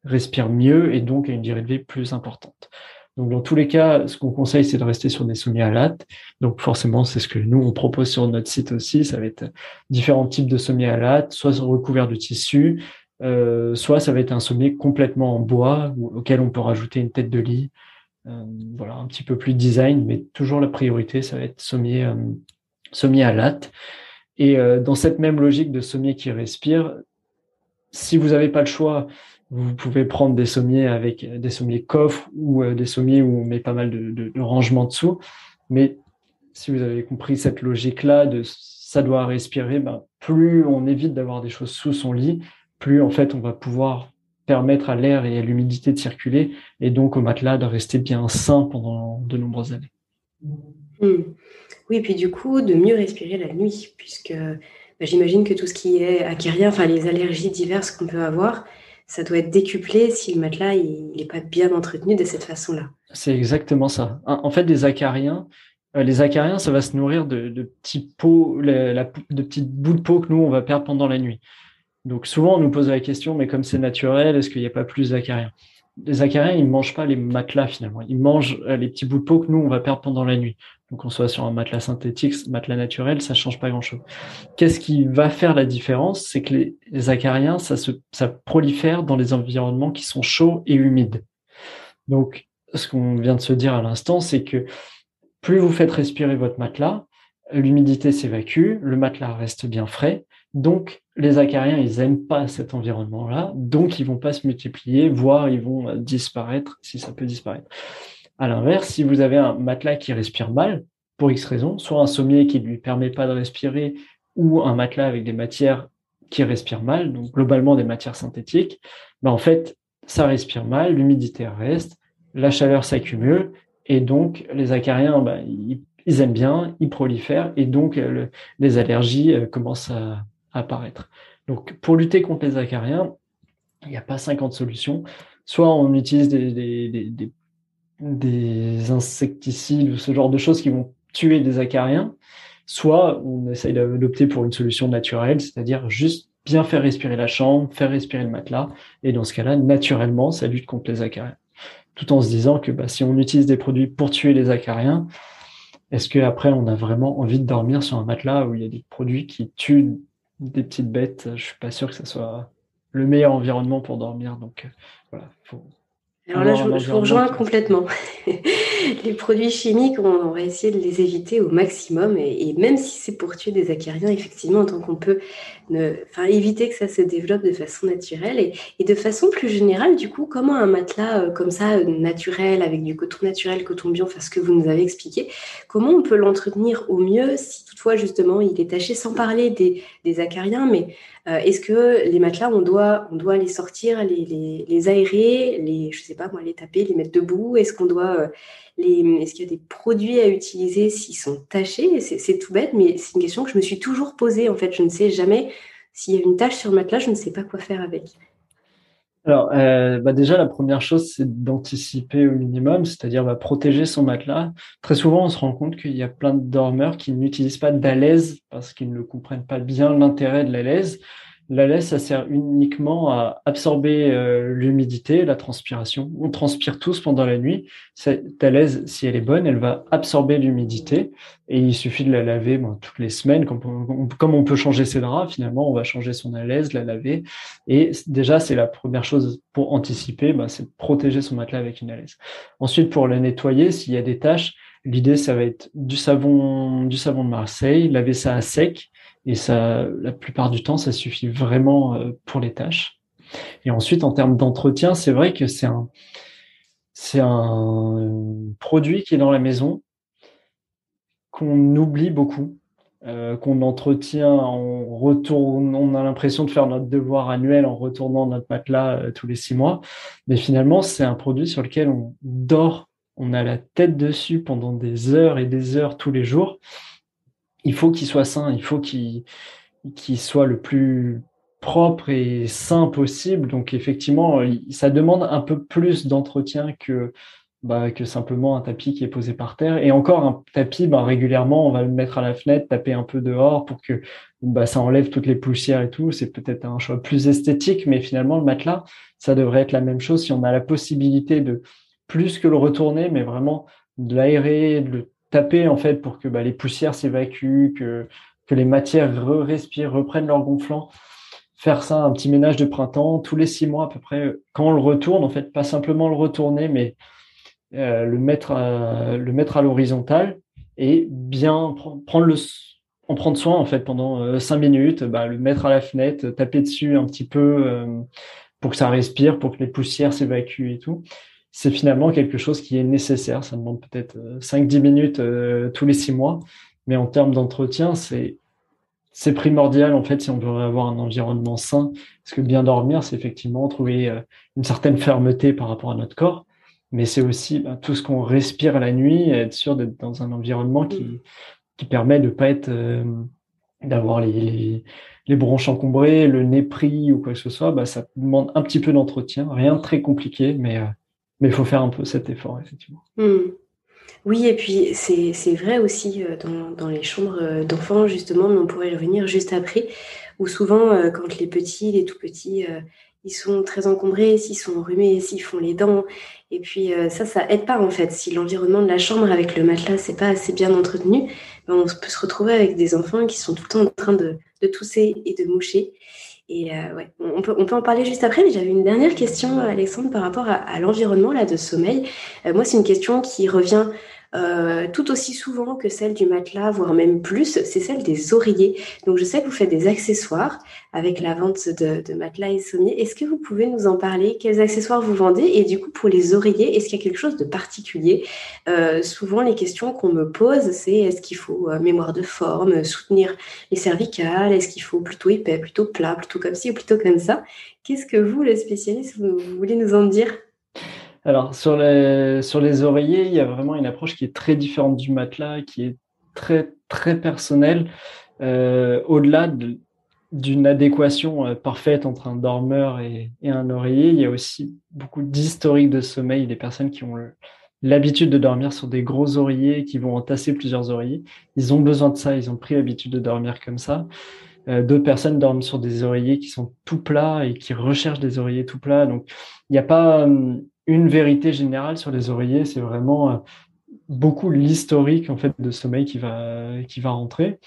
respire, mieux et donc a une durée de vie plus importante. Donc, dans tous les cas, ce qu'on conseille, c'est de rester sur des sommiers à latte. Donc, forcément, c'est ce que nous, on propose sur notre site aussi. Ça va être différents types de sommiers à latte, soit recouverts de tissu, euh, soit ça va être un sommier complètement en bois auquel on peut rajouter une tête de lit. Euh, voilà, un petit peu plus design, mais toujours la priorité, ça va être sommier, euh, sommier à latte. Et dans cette même logique de sommier qui respire, si vous n'avez pas le choix, vous pouvez prendre des sommiers avec des sommiers coffres ou des sommiers où on met pas mal de, de, de rangement dessous. Mais si vous avez compris cette logique-là de ça doit respirer, ben, plus on évite d'avoir des choses sous son lit, plus en fait on va pouvoir permettre à l'air et à l'humidité de circuler et donc au matelas de rester bien sain pendant de nombreuses années. Hmm. Oui, puis du coup, de mieux respirer la nuit, puisque bah, j'imagine que tout ce qui est acérien, enfin les allergies diverses qu'on peut avoir, ça doit être décuplé si le matelas n'est pas bien entretenu de cette façon-là. C'est exactement ça. En fait, les acariens, euh, les acariens, ça va se nourrir de, petits pots, de petits bouts de peau que nous, on va perdre pendant la nuit. Donc souvent, on nous pose la question, mais comme c'est naturel, est-ce qu'il n'y a pas plus d'acariens? Les acariens, ils ne mangent pas les matelas finalement. Ils mangent euh, les petits bouts de peau que nous, on va perdre pendant la nuit. Donc on soit sur un matelas synthétique, matelas naturel, ça change pas grand-chose. Qu'est-ce qui va faire la différence C'est que les, acariens, ça, se, ça prolifère dans les environnements qui sont chauds et humides. Donc ce qu'on vient de se dire à l'instant, c'est que plus vous faites respirer votre matelas, l'humidité s'évacue, le matelas reste bien frais, donc, les acariens, ils n'aiment pas cet environnement-là, donc ils vont pas se multiplier, voire ils vont euh, disparaître si ça peut disparaître. À l'inverse, si vous avez un matelas qui respire mal, pour X raisons, soit un sommier qui ne lui permet pas de respirer, ou un matelas avec des matières qui respirent mal, donc globalement des matières synthétiques, ben en fait, ça respire mal, l'humidité reste, la chaleur s'accumule, et donc les acariens, ben, ils, aiment bien, ils prolifèrent, et donc euh, les allergies euh, commencent à, apparaître. Donc, pour lutter contre les acariens, il n'y a pas 50 solutions. Soit on utilise des, des, insecticides ou ce genre de choses qui vont tuer des acariens, soit on essaye d'opter pour une solution naturelle, c'est-à-dire juste bien faire respirer la chambre, faire respirer le matelas, et dans ce cas-là, naturellement, ça lutte contre les acariens. Tout en se disant que bah, si on utilise des produits pour tuer les acariens, est-ce qu'après on a vraiment envie de dormir sur un matelas où il y a des produits qui tuent des petites bêtes, je suis pas sûr que ce soit le meilleur environnement pour dormir. Donc euh, voilà, faut, alors là, je, vous rejoins complètement. les produits chimiques, on, va essayer de les éviter au maximum. Et, même si c'est pour tuer des acariens, effectivement, tant qu'on peut ne, éviter que ça se développe de façon naturelle. Et, de façon plus générale, du coup, comment un matelas euh, comme ça, euh, naturel, avec du coton naturel, coton bio, enfin ce que vous nous avez expliqué, comment on peut l'entretenir au mieux si toutefois, justement, il est taché, sans parler des, des acariens, mais euh, est-ce que les matelas, on doit, on doit les sortir, les, les, aérer, les, je sais pas moi, les taper, les mettre debout? Est-ce qu'on doit euh, les, est-ce qu'il y a des produits à utiliser s'ils sont tachés? C'est, tout bête, mais c'est une question que je me suis toujours posée. En fait, je ne sais jamais s'il y a une tache sur le matelas, je ne sais pas quoi faire avec. Alors, euh, bah déjà, la première chose, c'est d'anticiper au minimum, c'est-à-dire bah, protéger son matelas. Très souvent, on se rend compte qu'il y a plein de dormeurs qui n'utilisent pas d'alaise parce qu'ils ne comprennent pas bien l'intérêt de l'alaise. La laisse, ça sert uniquement à absorber euh, l'humidité, la transpiration. On transpire tous pendant la nuit. Cette laisse, si elle est bonne, elle va absorber l'humidité et il suffit de la laver toutes les semaines. Comme on, peut changer ses draps, finalement, on va changer son alaise, la laver. Et déjà, c'est la première chose pour anticiper, bah, c'est protéger son matelas avec une alaise. Ensuite, pour le nettoyer, s'il y a des taches, l'idée, ça va être du savon, du savon de Marseille, laver ça à sec et ça, la plupart du temps, ça suffit vraiment euh, pour les tâches. Et ensuite, en termes d'entretien, c'est vrai que c'est un, produit qui est dans la maison qu'on oublie beaucoup, euh, qu'on entretient, on retourne, on a l'impression de faire notre devoir annuel en retournant notre matelas euh, tous les six mois, mais finalement c'est un produit sur lequel on dort, on a la tête dessus pendant des heures et des heures tous les jours, il faut qu'il soit sain, il faut qu'il soit le plus propre et sain possible. Donc effectivement, ça demande un peu plus d'entretien que, bah, que simplement un tapis qui est posé par terre. Et encore un tapis, bah, régulièrement, on va le mettre à la fenêtre, taper un peu dehors pour que bah, ça enlève toutes les poussières et tout. C'est peut-être un choix plus esthétique, mais finalement, le matelas, ça devrait être la même chose si on a la possibilité de plus que le retourner, mais vraiment de l'aérer, de le taper en fait pour que bah, les poussières s'évacuent, que, les matières respirent, reprennent leur gonflant. Faire ça, un petit ménage de printemps, tous les six mois à peu près, quand on le retourne, en fait, pas simplement le retourner, mais euh, le mettre à, le l'horizontale et bien prendre en prendre soin en fait pendant euh, cinq minutes, bah, le mettre à la fenêtre, taper dessus un petit peu euh, pour que ça respire, pour que les poussières s'évacuent et tout. C'est finalement quelque chose qui est nécessaire. Ça demande peut-être 5-10 minutes tous les six mois, mais en termes d'entretien, c'est c'est primordial en fait si on veut avoir un environnement sain. Parce que bien dormir, c'est effectivement trouver une certaine fermeté par rapport à notre corps mais c'est aussi bah, tout ce qu'on respire la nuit, être sûr d'être dans un environnement qui, mm. qui permet de pas être euh, d'avoir les, les, bronches encombrées, le nez pris ou quoi que ce soit, bah, ça demande un petit peu d'entretien, rien de très compliqué, mais euh, mais il faut faire un peu cet effort effectivement. Mm. Oui, et puis c'est vrai aussi euh, dans, dans les chambres d'enfants, justement, mais on pourrait revenir juste après, où souvent, quand les petits, les tout petits, ils sont très encombrés, s'ils sont enrhumés, s'ils font les dents. Et puis euh, ça, ça aide pas en fait. Si l'environnement de la chambre avec le matelas, c'est pas assez bien entretenu, ben, on peut se retrouver avec des enfants qui sont tout le temps en train de, tousser et de moucher. Et euh, ouais, on peut, on peut en parler juste après, mais j'avais une dernière question, Alexandre, par rapport à, l'environnement là de sommeil. Euh, moi, c'est une question qui revient euh, tout aussi souvent que celle du matelas, voire même plus, c'est celle des oreillers. Donc je sais que vous faites des accessoires avec la vente de, matelas et sommiers. Est-ce que vous pouvez nous en parler? Quels accessoires vous vendez? Et du coup, pour les oreillers, est-ce qu'il y a quelque chose de particulier? Euh, Souvent, les questions qu'on me pose, c'est est-ce qu'il faut euh, mémoire de forme, soutenir les cervicales? Est-ce qu'il faut plutôt épais, plutôt plat, plutôt comme ci ou plutôt comme ça? Qu'est-ce que vous, le spécialiste, vous voulez nous en dire? Alors, sur les, sur les oreillers, il y a vraiment une approche qui est très différente du matelas, qui est très, très personnelle. Euh, au-delà d'une adéquation euh, parfaite entre un dormeur et, un oreiller, il y a aussi beaucoup d'historique de sommeil des personnes qui ont l'habitude de dormir sur des gros oreillers, qui vont entasser plusieurs oreillers. Ils ont besoin de ça, ils ont pris l'habitude de dormir comme ça. Euh, d'autres personnes dorment sur des oreillers qui sont tout plats et qui recherchent des oreillers tout plats. Donc, il n'y a pas hum, une vérité générale sur les oreillers, c'est vraiment euh, beaucoup l'historique en fait de sommeil qui va qui va rentrer.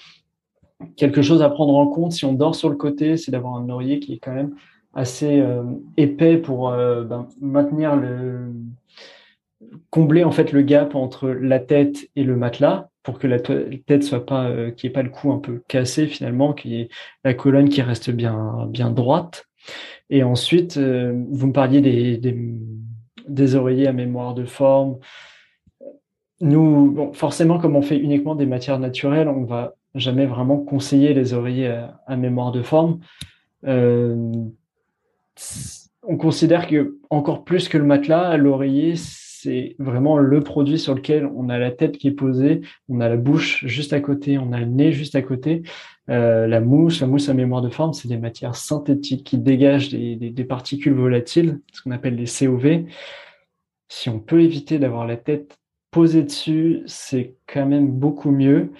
Quelque chose à prendre en compte si on dort sur le côté, c'est d'avoir un oreiller qui est quand même assez euh, épais pour euh, ben, maintenir le combler en fait le gap entre la tête et le matelas pour que la tête soit pas qui ait pas le cou un peu cassé finalement, qui ait la colonne qui reste bien bien droite. Et ensuite, vous me parliez des des oreillers à mémoire de forme. Nous, forcément, comme on fait uniquement des matières naturelles, on va jamais vraiment conseiller les oreillers à, mémoire de forme. Euh, on considère que encore plus que le matelas, l'oreiller, c'est vraiment le produit sur lequel on a la tête qui est posée, on a la bouche juste à côté, on a le nez juste à côté. Euh, la mousse, la mousse à mémoire de forme, c'est des matières synthétiques qui dégagent des, particules volatiles, ce qu'on appelle les COV. Si on peut éviter d'avoir la tête posée dessus, c'est quand même beaucoup mieux.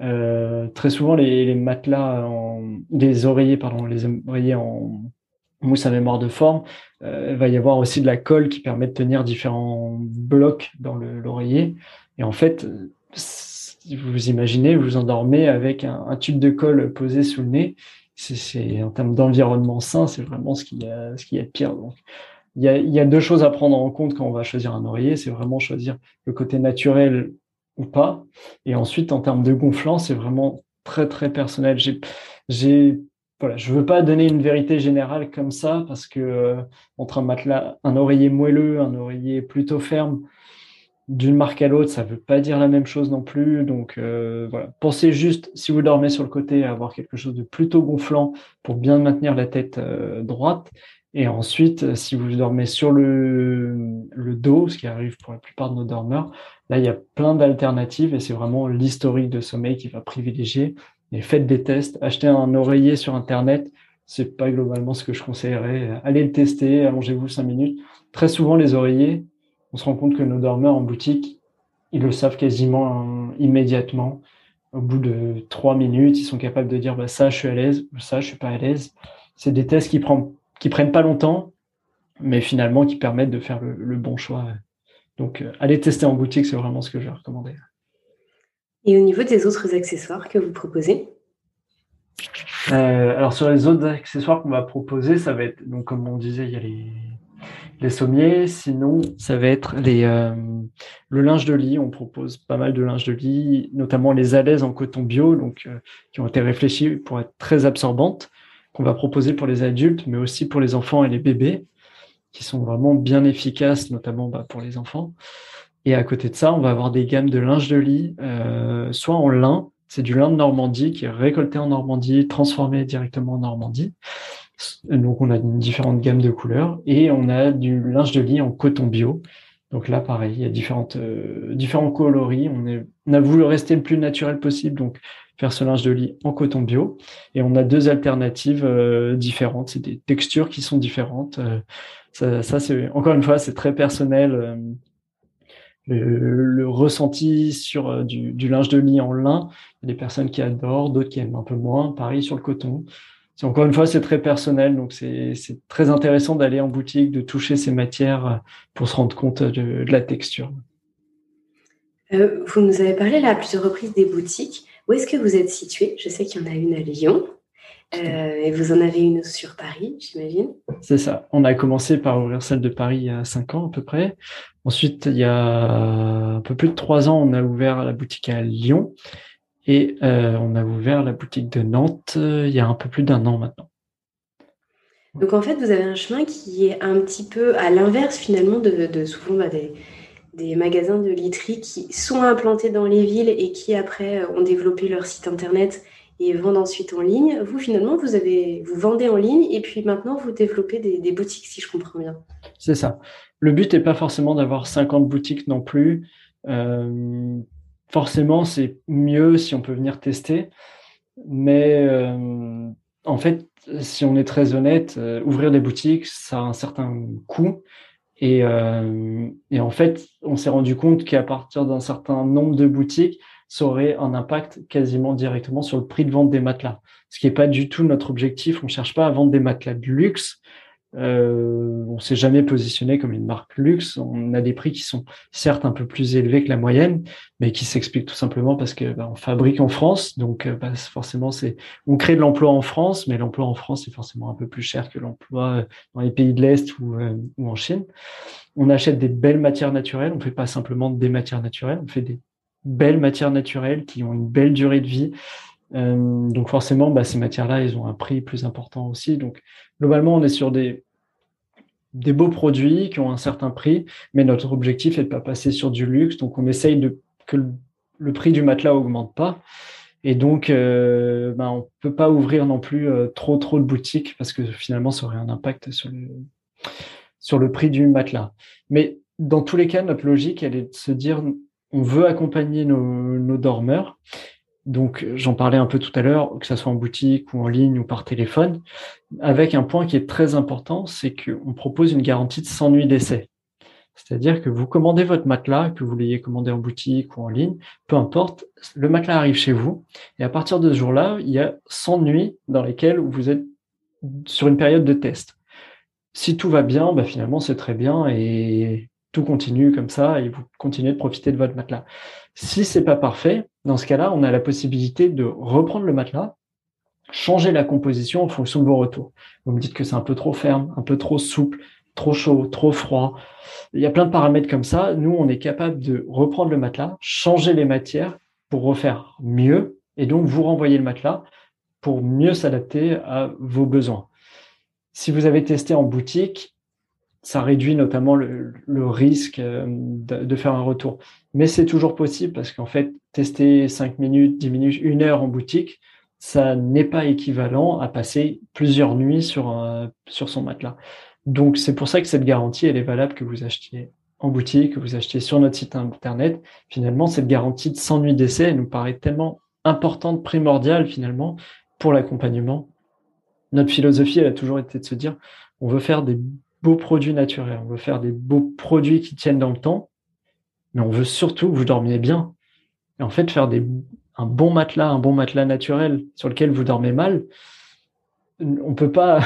Euh, très souvent, les, matelas, en, les oreillers, pardon, les oreillers en mousse à mémoire de forme, euh, il va y avoir aussi de la colle qui permet de tenir différents blocs dans l'oreiller. Et en fait, vous imaginez, vous endormez avec un, tube de colle posé sous le nez. C'est en termes d'environnement sain, c'est vraiment ce qu'il y a, ce qu'il a de pire. Donc, il y, a, il y a deux choses à prendre en compte quand on va choisir un oreiller. C'est vraiment choisir le côté naturel ou pas. Et ensuite, en termes de gonflant, c'est vraiment très très personnel. J'ai, j'ai, voilà, je veux pas donner une vérité générale comme ça parce que euh, entre un matelas, un oreiller moelleux, un oreiller plutôt ferme, d'une marque à l'autre, ça ne veut pas dire la même chose non plus. Donc euh, voilà, pensez juste, si vous dormez sur le côté, à avoir quelque chose de plutôt gonflant pour bien maintenir la tête euh, droite. Et ensuite, si vous dormez sur le, le, dos, ce qui arrive pour la plupart de nos dormeurs, là, il y a plein d'alternatives et c'est vraiment l'historique de sommeil qui va privilégier. Et faites des tests, achetez un oreiller sur Internet, c'est pas globalement ce que je conseillerais. Allez le tester, allongez-vous cinq minutes. Très souvent, les oreillers, on se rend compte que nos dormeurs en boutique, ils le savent quasiment euh, immédiatement. au bout de trois minutes, ils sont capables de dire bah, ça, je suis à l'aise, ça, je suis pas à l'aise. C'est des tests qui, prennent, qui prennent pas longtemps, mais finalement qui permettent de faire le, bon choix. Donc, euh, allez tester en boutique, c'est vraiment ce que je vais recommander. Et au niveau des autres accessoires que vous proposez? Euh, Alors, sur les autres accessoires qu'on va proposer, ça va être, donc comme on disait, il y a les, les sommiers. Sinon, ça va être les, euh, le linge de lit. On propose pas mal de linge de lit, notamment les alaises en coton bio, donc euh, qui ont été réfléchis pour être très absorbantes, qu'on va proposer pour les adultes, mais aussi pour les enfants et les bébés, qui sont vraiment bien efficaces, notamment bah, pour les enfants. Et à côté de ça, on va avoir des gammes de linge de lit, euh, soit en lin, c'est du lin de Normandie qui est récolté en Normandie, transformé directement en Normandie, donc, on a une différente gamme de couleurs et on a du linge de lit en coton bio. Donc là, pareil, il y a différentes, euh, différents coloris. On, est, on a voulu rester le plus naturel possible, donc faire ce linge de lit en coton bio. Et on a deux alternatives euh, différentes. C'est des textures qui sont différentes. Euh, ça, ça c'est encore une fois, c'est très personnel. Le, le, ressenti sur du, du, linge de lit en lin. Il y a des personnes qui adorent, d'autres qui aiment un peu moins. Pareil sur le coton encore une fois, c'est très personnel, donc c'est très intéressant d'aller en boutique, de toucher ces matières euh, pour se rendre compte de, la texture. Euh, vous nous avez parlé là à plusieurs reprises des boutiques. Où est-ce que vous êtes situé? Je sais qu'il y en a une à Lyon. Euh, et vous en avez une sur Paris, j'imagine C'est ça. On a commencé par ouvrir celle de Paris il y a cinq ans à peu près. Ensuite, il y a un peu plus de trois ans, on a ouvert la boutique à Lyon. Et euh, on a ouvert la boutique de Nantes euh, il y a un peu plus d'un an maintenant. Donc en fait, vous avez un chemin qui est un petit peu à l'inverse finalement de, souvent bah, des, magasins de literie qui sont implantés dans les villes et qui après ont développé leur site internet et vendent ensuite en ligne. Vous finalement, vous, avez, vous vendez en ligne et puis maintenant vous développez des, boutiques si je comprends bien. C'est ça. Le but n'est pas forcément d'avoir 50 boutiques non plus. Euh, forcément, c'est mieux si on peut venir tester. Mais euh, en fait, si on est très honnête, euh, ouvrir des boutiques, ça a un certain coût. Et, euh, et en fait, on s'est rendu compte qu'à partir d'un certain nombre de boutiques, ça aurait un impact quasiment directement sur le prix de vente des matelas. Ce qui n'est pas du tout notre objectif. On ne cherche pas à vendre des matelas de luxe. Euh, on s'est jamais positionné comme une marque luxe. On a des prix qui sont certes un peu plus élevés que la moyenne, mais qui s'expliquent tout simplement parce que bah, on fabrique en France, donc bah, forcément c'est on crée de l'emploi en France, mais l'emploi en France est forcément un peu plus cher que l'emploi euh, dans les pays de l'est ou, euh, ou en Chine. On achète des belles matières naturelles. On fait pas simplement des matières naturelles, on fait des belles matières naturelles qui ont une belle durée de vie. Euh, donc forcément, bah, ces matières-là, ils ont un prix plus important aussi. Donc globalement, on est sur des, des beaux produits qui ont un certain prix, mais notre objectif est de pas passer sur du luxe. Donc on essaye que le, prix du matelas augmente pas. Et donc, euh, bah, on peut pas ouvrir non plus euh, trop trop de boutiques parce que finalement, ça aurait un impact sur le sur le prix du matelas. Mais dans tous les cas, notre logique, elle est de se dire, on veut accompagner nos dormeurs donc, j'en parlais un peu tout à l'heure, que ce soit en boutique ou en ligne ou par téléphone, avec un point qui est très important, c'est qu'on propose une garantie de 100 nuits d'essai. C'est-à-dire que vous commandez votre matelas, que vous l'ayez commandé en boutique ou en ligne, peu importe, le matelas arrive chez vous, et à partir de ce jour-là, il y a 100 nuits dans lesquelles vous êtes sur une période de test. Si tout va bien, bah finalement c'est très bien et tout continue comme ça et vous continuez de profiter de votre matelas. Si c'est pas parfait, dans ce cas-là, on a la possibilité de reprendre le matelas, changer la composition en fonction de vos retours. Vous me dites que c'est un peu trop ferme, un peu trop souple, trop chaud, trop froid. Il y a plein de paramètres comme ça. Nous, on est capable de reprendre le matelas, changer les matières pour refaire mieux et donc vous renvoyer le matelas pour mieux s'adapter à vos besoins. Si vous avez testé en boutique, ça réduit notamment le, risque euh, de, faire un retour. Mais c'est toujours possible parce qu'en fait, tester 5 minutes, 10 minutes, une heure en boutique, ça n'est pas équivalent à passer plusieurs nuits sur, sur son matelas. Donc, c'est pour ça que cette garantie, elle est valable que vous achetiez en boutique, que vous achetiez sur notre site internet. Finalement, cette garantie de 100 nuits d'essai, elle nous paraît tellement importante, primordiale finalement pour l'accompagnement. Notre philosophie, elle a toujours été de se dire, on veut faire des beaux produits naturels, on veut faire des beaux produits qui tiennent dans le temps, mais on veut surtout que vous dormiez bien. Et en fait, faire un bon matelas, un bon matelas naturel sur lequel vous dormez mal, on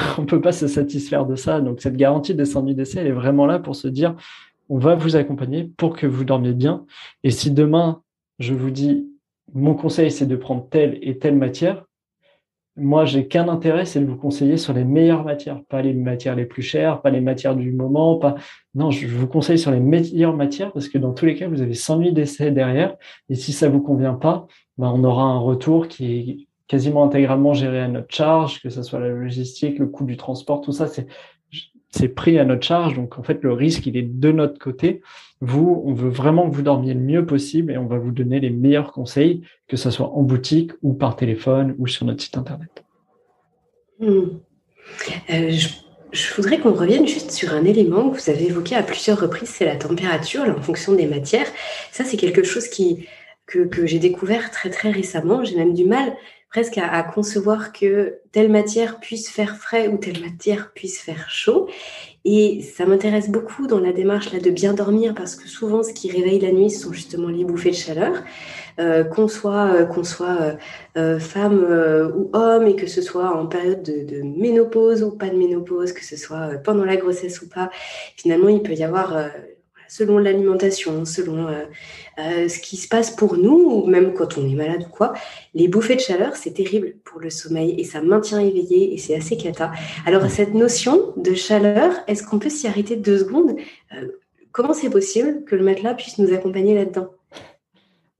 on peut pas se satisfaire de ça. Donc cette garantie des 100 nuits d'essai, elle est vraiment là pour se dire, on va vous accompagner pour que vous dormiez bien. Et si demain, je vous dis, mon conseil, c'est de prendre telle et telle matière, moi, j'ai qu'un intérêt, c'est de vous conseiller sur les meilleures matières, pas les matières les plus chères, pas les matières du moment, pas. Non, je vous conseille sur les meilleures matières parce que dans tous les cas, vous avez 100 nuits d'essai derrière. Et si ça vous convient pas, ben, on aura un retour qui est quasiment intégralement géré à notre charge, que ce soit la logistique, le coût du transport, tout ça, c'est pris à notre charge. Donc, en fait, le risque, il est de notre côté. Vous, on veut vraiment que vous dormiez le mieux possible et on va vous donner les meilleurs conseils, que ce soit en boutique ou par téléphone ou sur notre site internet. Hmm. Euh, je, voudrais qu'on revienne juste sur un élément que vous avez évoqué à plusieurs reprises, c'est la température, en fonction des matières. Ça, c'est quelque chose qui, que, j'ai découvert très très récemment. J'ai même du mal presque à, concevoir que telle matière puisse faire frais ou telle matière puisse faire chaud. Et ça m'intéresse beaucoup dans la démarche là de bien dormir parce que souvent ce qui réveille la nuit ce sont justement les bouffées de chaleur. Euh, qu'on soit, euh, qu'on soit euh, femme ou homme et que ce soit en période de, de, ménopause ou pas de ménopause, que ce soit pendant la grossesse ou pas, finalement il peut y avoir selon l'alimentation, selon euh, euh, ce qui se passe pour nous, ou même quand on est malade ou quoi, les bouffées de chaleur, c'est terrible pour le sommeil et ça maintient éveillé et c'est assez cata. Alors, cette notion de chaleur, est-ce qu'on peut s'y arrêter deux secondes? Euh, Comment c'est possible que le matelas puisse nous accompagner là-dedans?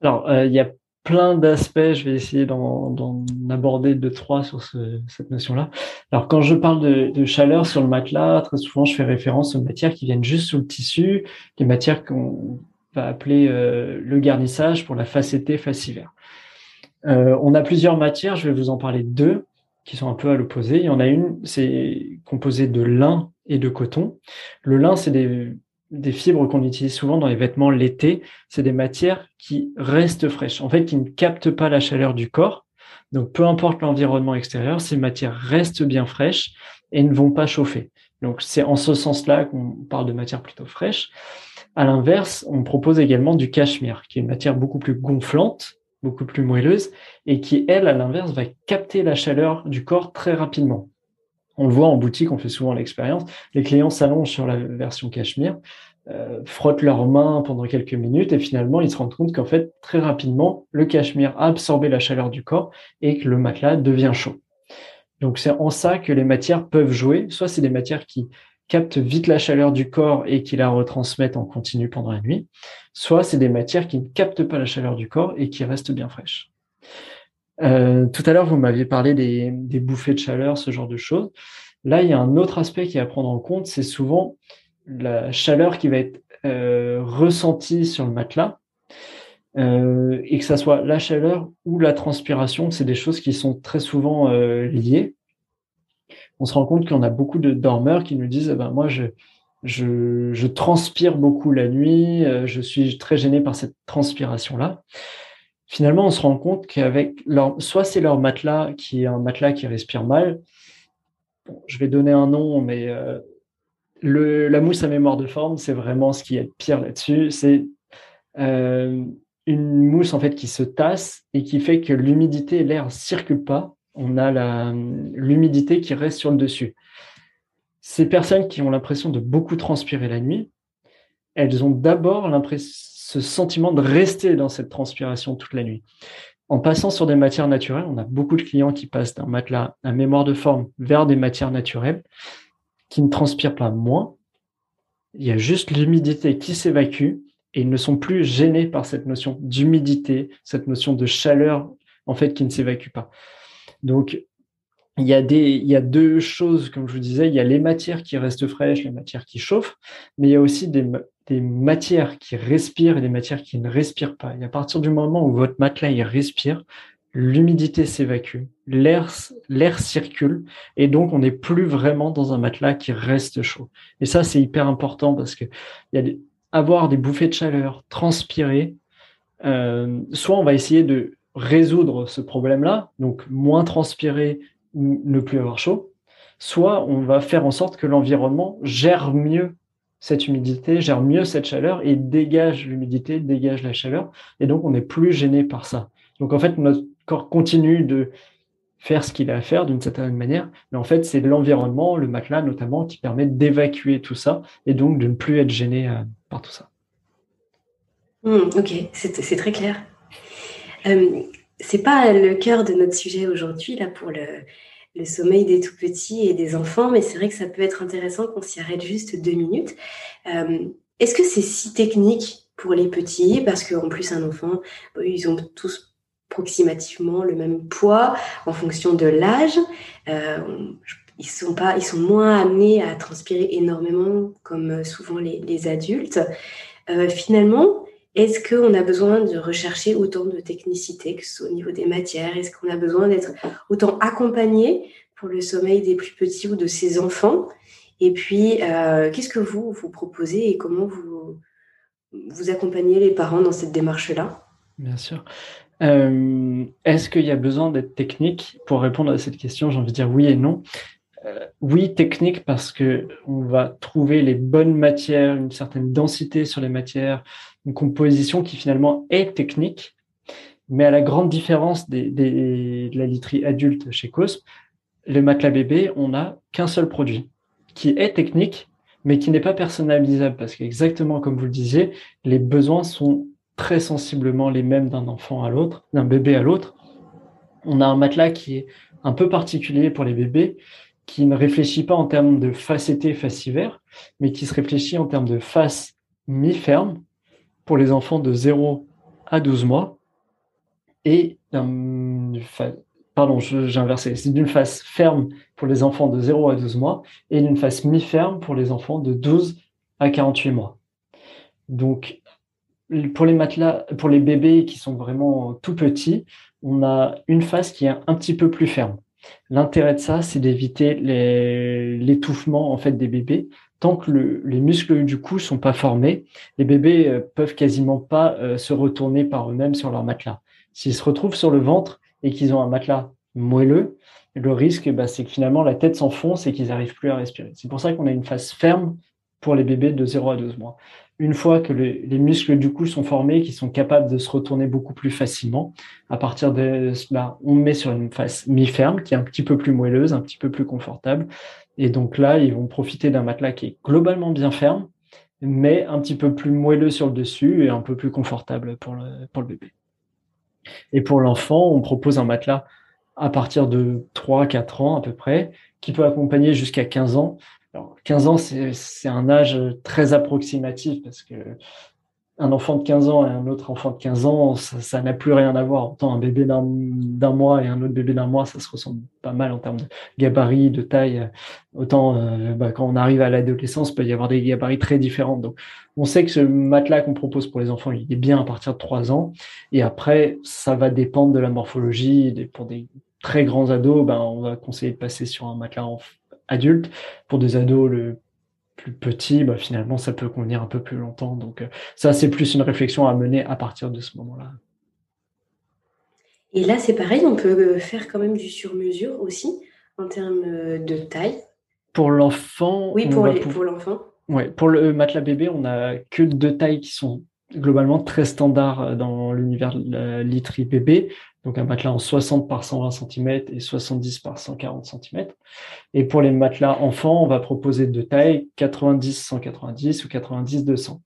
Alors, il y a plein d'aspects. Je vais essayer d'en aborder deux, trois sur cette notion-là. Alors, quand je parle de, chaleur sur le matelas, très souvent, je fais référence aux matières qui viennent juste sous le tissu, les matières qu'on va appeler euh, le garnissage pour la face été, face hiver. Euh, on a plusieurs matières, je vais vous en parler de deux qui sont un peu à l'opposé. Il y en a une, c'est composé de lin et de coton. Le lin, c'est des des fibres qu'on utilise souvent dans les vêtements l'été, c'est des matières qui restent fraîches, en fait, qui ne captent pas la chaleur du corps. Donc, peu importe l'environnement extérieur, ces matières restent bien fraîches et ne vont pas chauffer. Donc, c'est en ce sens-là qu'on parle de matières plutôt fraîches. À l'inverse, on propose également du cachemire, qui est une matière beaucoup plus gonflante, beaucoup plus moelleuse, et qui, elle, à l'inverse, va capter la chaleur du corps très rapidement. On le voit en boutique, on fait souvent l'expérience. Les clients s'allongent sur la version cachemire, euh, frottent leurs mains pendant quelques minutes et finalement ils se rendent compte qu'en fait très rapidement le cachemire a absorbé la chaleur du corps et que le matelas devient chaud. Donc c'est en ça que les matières peuvent jouer. Soit c'est des matières qui captent vite la chaleur du corps et qui la retransmettent en continu pendant la nuit, soit c'est des matières qui ne captent pas la chaleur du corps et qui restent bien fraîches. Euh, tout à l'heure, vous m'aviez parlé des, bouffées de chaleur, ce genre de choses. Là, il y a un autre aspect qui est à prendre en compte, c'est souvent la chaleur qui va être euh, ressentie sur le matelas. Euh, et que ça soit la chaleur ou la transpiration, c'est des choses qui sont très souvent liées. On se rend compte qu'on a beaucoup de dormeurs qui nous disent eh ben, Moi, je, je, je, transpire beaucoup la nuit, je suis très gêné par cette transpiration-là finalement, on se rend compte qu'avec leur, soit c'est leur matelas qui est un matelas qui respire mal. je vais donner un nom, mais euh, la mousse à mémoire de forme, c'est vraiment ce qui est pire là-dessus. C'est euh, une mousse en fait qui se tasse et qui fait que l'humidité et l'air circulent pas. On a l'humidité qui reste sur le dessus. Ces personnes qui ont l'impression de beaucoup transpirer la nuit, elles ont d'abord l'impression ce sentiment de rester dans cette transpiration toute la nuit. En passant sur des matières naturelles, on a beaucoup de clients qui passent d'un matelas à mémoire de forme vers des matières naturelles qui ne transpirent pas moins. Il y a juste l'humidité qui s'évacue et ils ne sont plus gênés par cette notion d'humidité, cette notion de chaleur en fait qui ne s'évacue pas. Donc il y, a il y a deux choses, comme je vous disais, il y a les matières qui restent fraîches, les matières qui chauffent, mais il y a aussi des, des matières qui respirent et des matières qui ne respirent pas. Et à partir du moment où votre matelas respire, l'humidité s'évacue, l'air, circule, et donc on n'est plus vraiment dans un matelas qui reste chaud. Et ça, c'est hyper important parce que y a des bouffées de chaleur, transpirer, euh, soit on va essayer de résoudre ce problème-là, donc moins transpirer, ou ne plus avoir chaud, soit on va faire en sorte que l'environnement gère mieux cette humidité, gère mieux cette chaleur et dégage l'humidité, dégage la chaleur, et donc on n'est plus gêné par ça. Donc en fait, notre corps continue de faire ce qu'il a à faire d'une certaine manière, mais en fait, c'est l'environnement, le matelas notamment, qui permet d'évacuer tout ça et donc de ne plus être gêné euh, par tout ça. Hmm, ok, c'est très clair. Euh, c'est pas le cœur de notre sujet aujourd'hui là pour le, le, sommeil des tout petits et des enfants, mais c'est vrai que ça peut être intéressant qu'on s'y arrête juste deux minutes. Euh, est-ce que c'est si technique pour les petits? Parce qu'en plus, un enfant, ils ont tous approximativement le même poids en fonction de l'âge. Euh, ils sont pas, ils sont moins amenés à transpirer énormément comme souvent les, adultes. Euh, finalement, est-ce qu'on a besoin de rechercher autant de technicité, que au niveau des matières? Est-ce qu'on a besoin d'être autant accompagné pour le sommeil des plus petits ou de ses enfants? Et puis, qu'est-ce que vous vous proposez et comment vous vous accompagnez les parents dans cette démarche-là? Bien sûr. Euh, est-ce qu'il y a besoin d'être technique pour répondre à cette question? J'ai envie de dire oui et non. Euh, oui, technique parce que on va trouver les bonnes matières, une certaine densité sur les matières, une composition qui finalement est technique, mais à la grande différence de la literie adulte chez COSP, le matelas bébé, on n'a qu'un seul produit qui est technique, mais qui n'est pas personnalisable parce qu'exactement comme vous le disiez, les besoins sont très sensiblement les mêmes d'un enfant à l'autre, d'un bébé à l'autre. On a un matelas qui est un peu particulier pour les bébés, qui ne réfléchit pas en termes de face été, face hiver, mais qui se réfléchit en termes de face mi-ferme pour les enfants de 0 à 12 mois et pardon, j'ai inversé, c'est d'une face ferme pour les enfants de 0 à 12 mois et d'une face mi-ferme pour les enfants de 12 à 48 mois. Donc, pour les matelas, pour les bébés qui sont vraiment tout petits, on a une face qui est un petit peu plus ferme. L'intérêt de ça, c'est d'éviter l'étouffement en fait des bébés. Tant que les muscles du cou sont pas formés, les bébés euh, peuvent quasiment pas euh, se retourner par eux-mêmes sur leur matelas. S'ils se retrouvent sur le ventre et qu'ils ont un matelas moelleux, le risque, bah, c'est que finalement la tête s'enfonce et qu'ils n'arrivent plus à respirer. C'est pour ça qu'on a une face ferme pour les bébés de 0 à 12 mois une fois que les, muscles du cou sont formés, qui sont capables de se retourner beaucoup plus facilement, à partir de cela, on met sur une face mi-ferme qui est un petit peu plus moelleuse, un petit peu plus confortable. Et donc là, ils vont profiter d'un matelas qui est globalement bien ferme, mais un petit peu plus moelleux sur le dessus et un peu plus confortable pour le, pour le bébé. Et pour l'enfant, on propose un matelas à partir de 3-4 ans à peu près, qui peut accompagner jusqu'à 15 ans, alors, 15 ans, c'est un âge très approximatif parce que un enfant de 15 ans et un autre enfant de 15 ans, ça n'a plus rien à voir. Autant un bébé d'un mois et un autre bébé d'un mois, ça se ressemble pas mal en termes de gabarit, de taille. Autant euh, bah, quand on arrive à l'adolescence, il peut y avoir des gabarits très différents. Donc, on sait que ce matelas qu'on propose pour les enfants, il est bien à partir de 3 ans. Et après, ça va dépendre de la morphologie. Pour des très grands ados, ben, on va conseiller de passer sur un matelas adulte. Pour des ados le plus petits, bah, finalement, ça peut convenir un peu plus longtemps. Donc euh, ça, c'est plus une réflexion à mener à partir de ce moment-là. Et là, c'est pareil, on peut euh, faire quand même du sur-mesure aussi en termes euh, de taille. Pour l'enfant. Oui, pour, pour l'enfant. Ouais, pour le matelas bébé, on a que deux tailles qui sont globalement très standards dans l'univers de la literie bébé donc un matelas en 60 par 120 cm et 70 par 140 cm. Et pour les matelas enfants, on va proposer de taille 90-190 ou 90-200.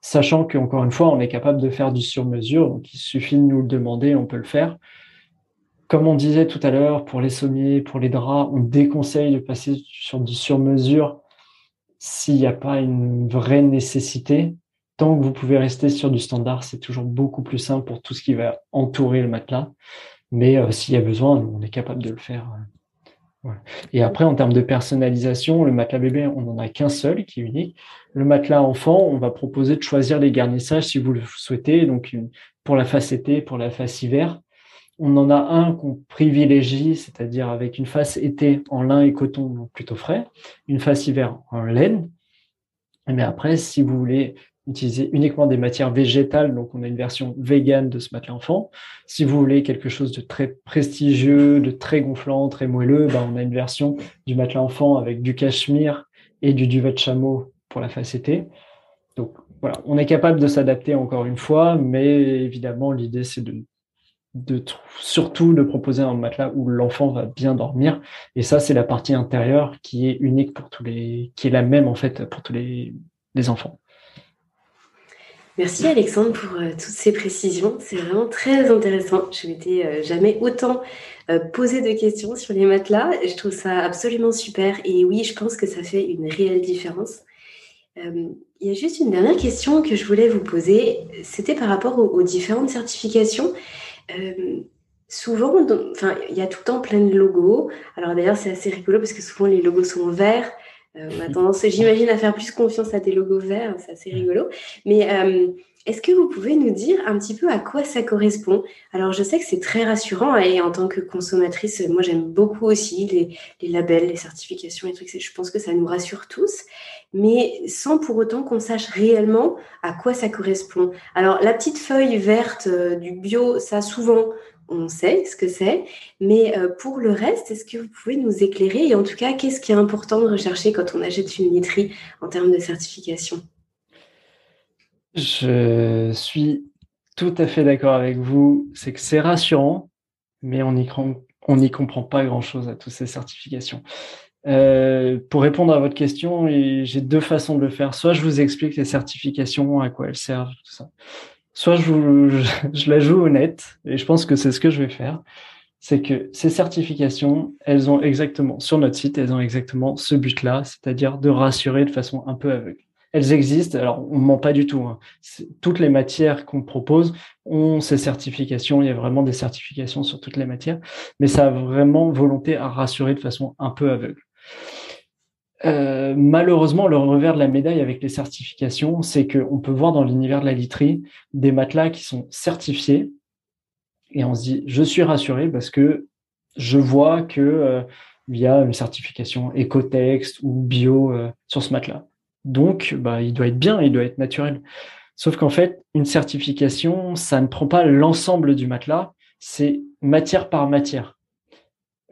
Sachant qu'encore une fois, on est capable de faire du sur-mesure, donc il suffit de nous le demander, on peut le faire. Comme on disait tout à l'heure, pour les sommiers, pour les draps, on déconseille de passer sur du sur-mesure s'il n'y a pas une vraie nécessité tant que vous pouvez rester sur du standard, c'est toujours beaucoup plus simple pour tout ce qui va entourer le matelas. Mais euh, s'il y a besoin, on est capable de le faire. Euh, Et après, en termes de personnalisation, le matelas bébé, on n'en a qu'un seul qui est unique. Le matelas enfant, on va proposer de choisir les garnissages si vous le souhaitez. Donc, pour la face été, pour la face hiver, on en a un qu'on privilégie, c'est-à-dire avec une face été en lin et coton, donc plutôt frais, une face hiver en laine. Mais après, si vous voulez utiliser uniquement des matières végétales, donc on a une version vegan de ce matelas enfant. Si vous voulez quelque chose de très prestigieux, de très gonflant, très moelleux, ben on a une version du matelas enfant avec du cachemire et du duvet de chameau pour la face été. Donc voilà, on est capable de s'adapter encore une fois, mais évidemment l'idée c'est de surtout de proposer un matelas où l'enfant va bien dormir. Et ça, c'est la partie intérieure qui est unique pour tous les, qui est la même en fait pour tous les enfants. Merci Alexandre pour euh, toutes ces précisions. C'est vraiment très intéressant. Je m'étais euh, jamais autant euh, posé de questions sur les matelas. Je trouve ça absolument super. Et oui, je pense que ça fait une réelle différence. il y a juste une dernière question que je voulais vous poser. C'était par rapport aux différentes certifications. Euh, souvent, il y a tout le temps plein de logos. Alors d'ailleurs, c'est assez rigolo parce que souvent les logos sont verts. Euh, on a tendance, j'imagine, à faire plus confiance à des logos verts. C'est assez rigolo. Mais euh, est-ce que vous pouvez nous dire un petit peu à quoi ça correspond? Alors, je sais que c'est très rassurant et en tant que consommatrice, moi, j'aime beaucoup aussi les, les, labels, les certifications, les trucs. Je pense que ça nous rassure tous, mais sans pour autant qu'on sache réellement à quoi ça correspond. Alors, la petite feuille verte euh, du bio, ça, souvent, on sait ce que c'est, mais euh, pour le reste, est-ce que vous pouvez nous éclairer Et en tout cas, qu'est-ce qui est important de rechercher quand on achète une literie en termes de certification? Je suis tout à fait d'accord avec vous. C'est que c'est rassurant, mais on n'y comprend pas grand-chose à toutes ces certifications. Euh, pour répondre à votre question, j'ai deux façons de le faire. Soit je vous explique les certifications, à quoi elles servent, tout ça. Soit je, je la joue honnête, et je pense que c'est ce que je vais faire. C'est que ces certifications, elles ont exactement, sur notre site, elles ont exactement ce but-là, c'est-à-dire de rassurer de façon un peu aveugle elles existent. Alors, on ne ment pas du tout. Hein. Toutes les matières qu'on propose ont ces certifications. Il y a vraiment des certifications sur toutes les matières, mais ça a vraiment volonté à rassurer de façon un peu aveugle. Euh, malheureusement, le revers de la médaille avec les certifications, c'est qu'on peut voir dans l'univers de la literie des matelas qui sont certifiés et on se dit je suis rassuré parce que je vois que euh, il y a une certification écotext ou bio euh, sur ce matelas. Donc, bah, il doit être bien, il doit être naturel. Sauf qu'en fait, une certification, ça ne prend pas l'ensemble du matelas, c'est matière par matière.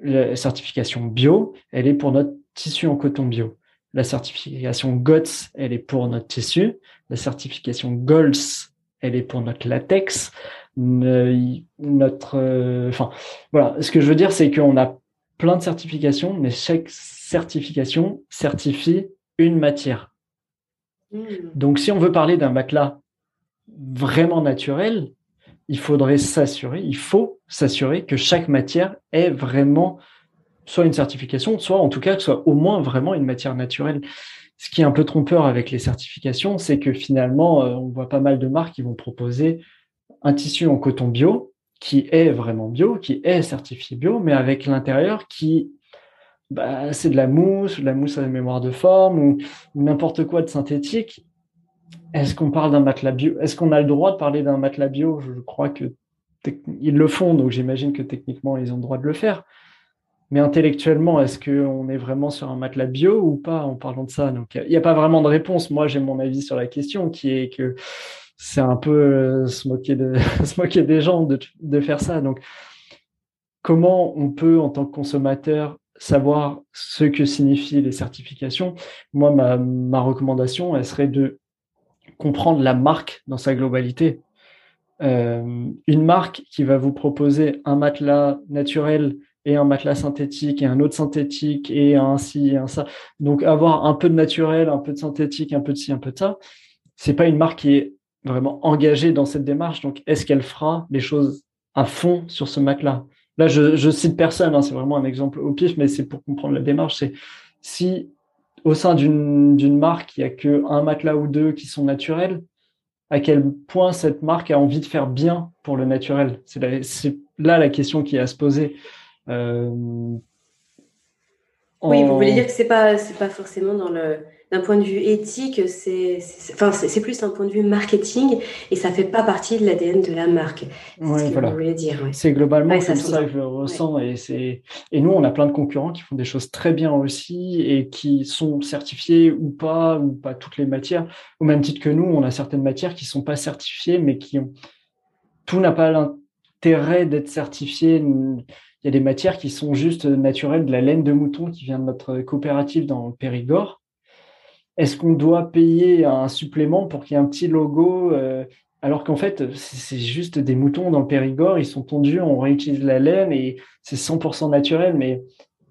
La certification bio, elle est pour notre tissu en coton bio. La certification GOTS, elle est pour notre tissu. La certification GOLS, elle est pour notre latex. Notre, euh, enfin, voilà. Ce que je veux dire, c'est qu'on a plein de certifications, mais chaque certification certifie une matière. Hmm. Donc, si on veut parler d'un matelas vraiment naturel, il faudrait s'assurer, il faut s'assurer que chaque matière est vraiment soit une certification, soit en tout cas que soit au moins vraiment une matière naturelle. Ce qui est un peu trompeur avec les certifications, c'est que finalement, euh, on voit pas mal de marques qui vont proposer un tissu en coton bio qui est vraiment bio, qui est certifié bio, mais avec l'intérieur qui bah, c'est de la mousse, de la mousse à la mémoire de forme ou, n'importe quoi de synthétique. Est-ce qu'on parle d'un matelas bio? Est-ce qu'on a le droit de parler d'un matelas bio? Je crois que ils le font, donc j'imagine que techniquement ils ont le droit de le faire. Mais intellectuellement, est-ce qu'on est vraiment sur un matelas bio ou pas en parlant de ça? Donc il n'y a, pas vraiment de réponse. Moi, j'ai mon avis sur la question qui est que c'est un peu euh, se, moquer de, se moquer des gens de, de faire ça. Donc comment on peut, en tant que consommateur, savoir ce que signifient les certifications, moi, ma, recommandation, elle serait de comprendre la marque dans sa globalité. Euh, une marque qui va vous proposer un matelas naturel et un matelas synthétique et un autre synthétique et un ci et un ça. Donc avoir un peu de naturel, un peu de synthétique, un peu de ci, un peu de ça, c'est pas une marque qui est vraiment engagée dans cette démarche. Donc est-ce qu'elle fera les choses à fond sur ce matelas? Là, je, je cite personne, hein, c'est vraiment un exemple au pif, mais c'est pour comprendre la démarche. C'est si au sein d'une marque, il n'y a qu'un matelas ou deux qui sont naturels, à quel point cette marque a envie de faire bien pour le naturel? C'est là la question qui est à se poser. Euh, oui, vous voulez dire que c'est pas c'est pas forcément dans le d'un point de vue éthique, c'est enfin, c'est plus un point de vue marketing et ça fait pas partie de l'ADN de la marque. C'est voilà. dire. C'est globalement comme ça, que je le ressens. Et, c'est et nous, on a plein de concurrents qui font des choses très bien aussi et qui sont certifiés ou pas, ou pas toutes les matières. Au même titre que nous, on a certaines matières qui sont pas certifiées, mais qui ont. Tout n'a pas l'intérêt d'être certifié. Il y a des matières qui sont juste naturelles, de la laine de mouton qui vient de notre coopérative dans le Périgord est-ce qu'on doit payer un supplément pour qu'il y ait un petit logo euh, alors qu'en fait, c'est juste des moutons dans le Périgord, ils sont tondus, on réutilise la laine et c'est 100% naturel, mais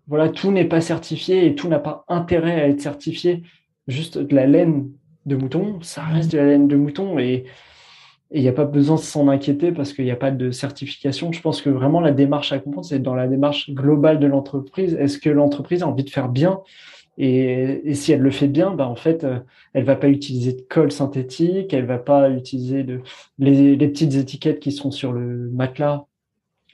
voilà, tout n'est pas certifié et tout n'a pas intérêt à être certifié. Juste de la laine de mouton, ça reste de la laine de mouton et il n'y a pas besoin de s'en inquiéter parce qu'il n'y a pas de certification. Je pense que vraiment la démarche à comprendre, c'est dans la démarche globale de l'entreprise. Est-ce que l'entreprise a envie de faire bien? Et, si elle le fait bien, bah en fait, euh, elle va pas utiliser de colle synthétique, elle va pas utiliser de les, petites étiquettes qui sont sur le matelas.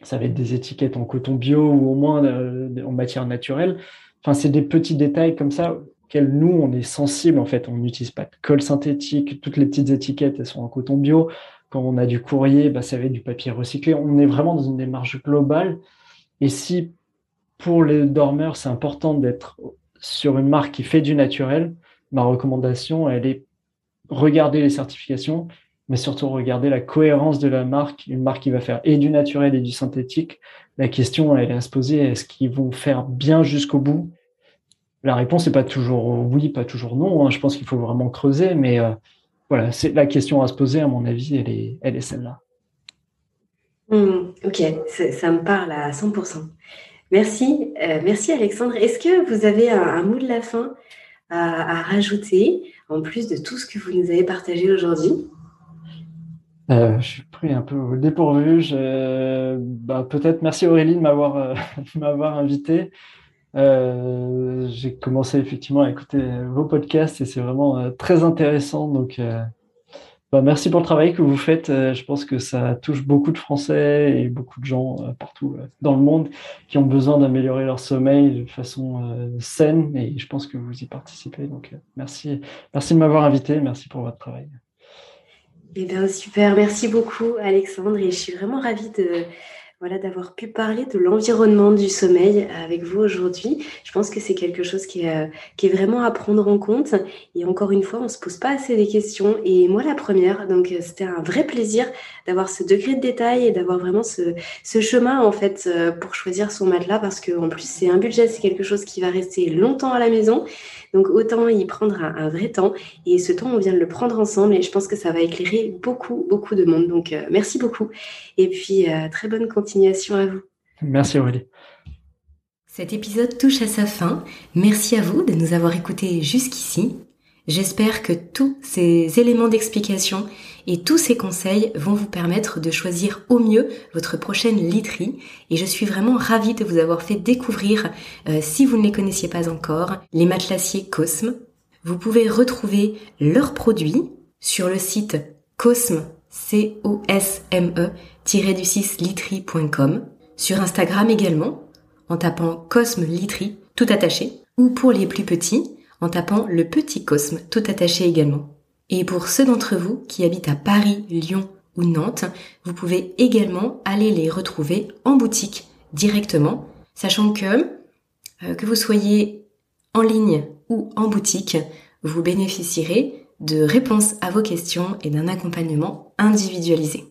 Ça va être des étiquettes en coton bio ou au moins euh, en matière naturelle. Enfin, c'est des petits détails comme ça nous on est sensible. En fait, on n'utilise pas de colle synthétique. Toutes les petites étiquettes elles sont en coton bio. Quand on a du courrier, bah, ça va être du papier recyclé. On est vraiment dans une démarche globale. Et si pour les dormeurs, c'est important d'être sur une marque qui fait du naturel, ma recommandation, elle est regarder les certifications, mais surtout regarder la cohérence de la marque. Une marque qui va faire et du naturel et du synthétique. La question, elle est à se poser, est-ce qu'ils vont faire bien jusqu'au bout? La réponse n'est pas toujours oui, pas toujours non. Hein. Je pense qu'il faut vraiment creuser, mais euh, voilà, c'est la question à se poser, à mon avis, elle est, elle est celle-là. Mmh, ok, ça me parle à 100%. Merci, euh, merci Alexandre. Est-ce que vous avez un, mot de la fin à, rajouter, en plus de tout ce que vous nous avez partagé aujourd'hui? Euh, je suis pris un peu au dépourvu. Bah, peut-être merci Aurélie de m'avoir euh. J'ai commencé effectivement à écouter vos podcasts et c'est vraiment très intéressant. Donc, bah, merci pour le travail que vous faites. Euh, je pense que ça touche beaucoup de Français et beaucoup de gens euh, partout euh, dans le monde qui ont besoin d'améliorer leur sommeil de façon saine et je pense que vous y participez. Donc merci, merci de m'avoir invité. Merci pour votre travail. Eh bien, super. Merci beaucoup, Alexandre. Et je suis vraiment ravie de, voilà, d'avoir pu parler de l'environnement du sommeil avec vous aujourd'hui. Je pense que c'est quelque chose qui est, euh, qui est vraiment à prendre en compte. Et encore une fois, on se pose pas assez des questions. Et moi, la première, donc euh, c'était un vrai plaisir d'avoir ce degré de détail et d'avoir vraiment ce, ce, chemin en fait euh, pour choisir son matelas parce que en plus c'est un budget, c'est quelque chose qui va rester longtemps à la maison. Donc autant y prendre un, vrai temps. Et ce temps, on vient de le prendre ensemble et je pense que ça va éclairer beaucoup, beaucoup de monde. Donc euh, merci beaucoup. Et puis euh, très bonne continuation à vous. Merci Aurélie. Cet épisode touche à sa fin. Merci à vous de nous avoir écoutés jusqu'ici. J'espère que tous ces éléments d'explication et tous ces conseils vont vous permettre de choisir au mieux votre prochaine literie et je suis vraiment ravie de vous avoir fait découvrir, euh, si vous ne les connaissiez pas encore, les matelassiers Cosme. Vous pouvez retrouver leurs produits sur le site cosme, c o s m e du 6 literie.com, sur Instagram également en tapant Cosme Literie tout attaché ou pour les plus petits en tapant le petit Cosme tout attaché également. Et pour ceux d'entre vous qui habitent à Paris, Lyon ou Nantes, vous pouvez également aller les retrouver en boutique directement, sachant que euh, que vous soyez en ligne ou en boutique, vous bénéficierez de réponses à vos questions et d'un accompagnement individualisé.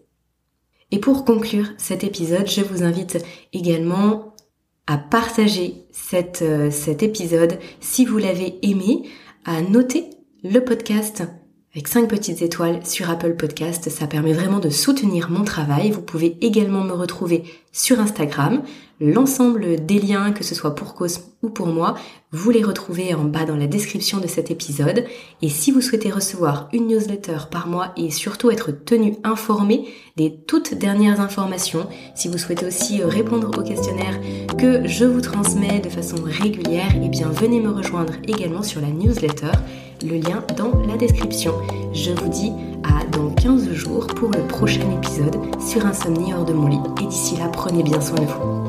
Et pour conclure cet épisode, je vous invite également à partager euh, cet épisode si vous l'avez aimé, à noter le podcast avec 5 petites étoiles sur Apple Podcast. Ça permet vraiment de soutenir mon travail. Vous pouvez également me retrouver sur Instagram. L'ensemble des liens, que ce soit pour Cosme ou pour moi, vous les retrouvez en bas dans la description de cet épisode. Et si vous souhaitez recevoir une newsletter par mois et surtout être tenu informé des toutes dernières informations, si vous souhaitez aussi répondre aux questionnaires que je vous transmets de façon régulière, eh bien venez me rejoindre également sur la newsletter le lien dans la description. Je vous dis à dans 15 jours pour le prochain épisode sur Insomnie hors de mon lit. Et d'ici là, prenez bien soin de vous.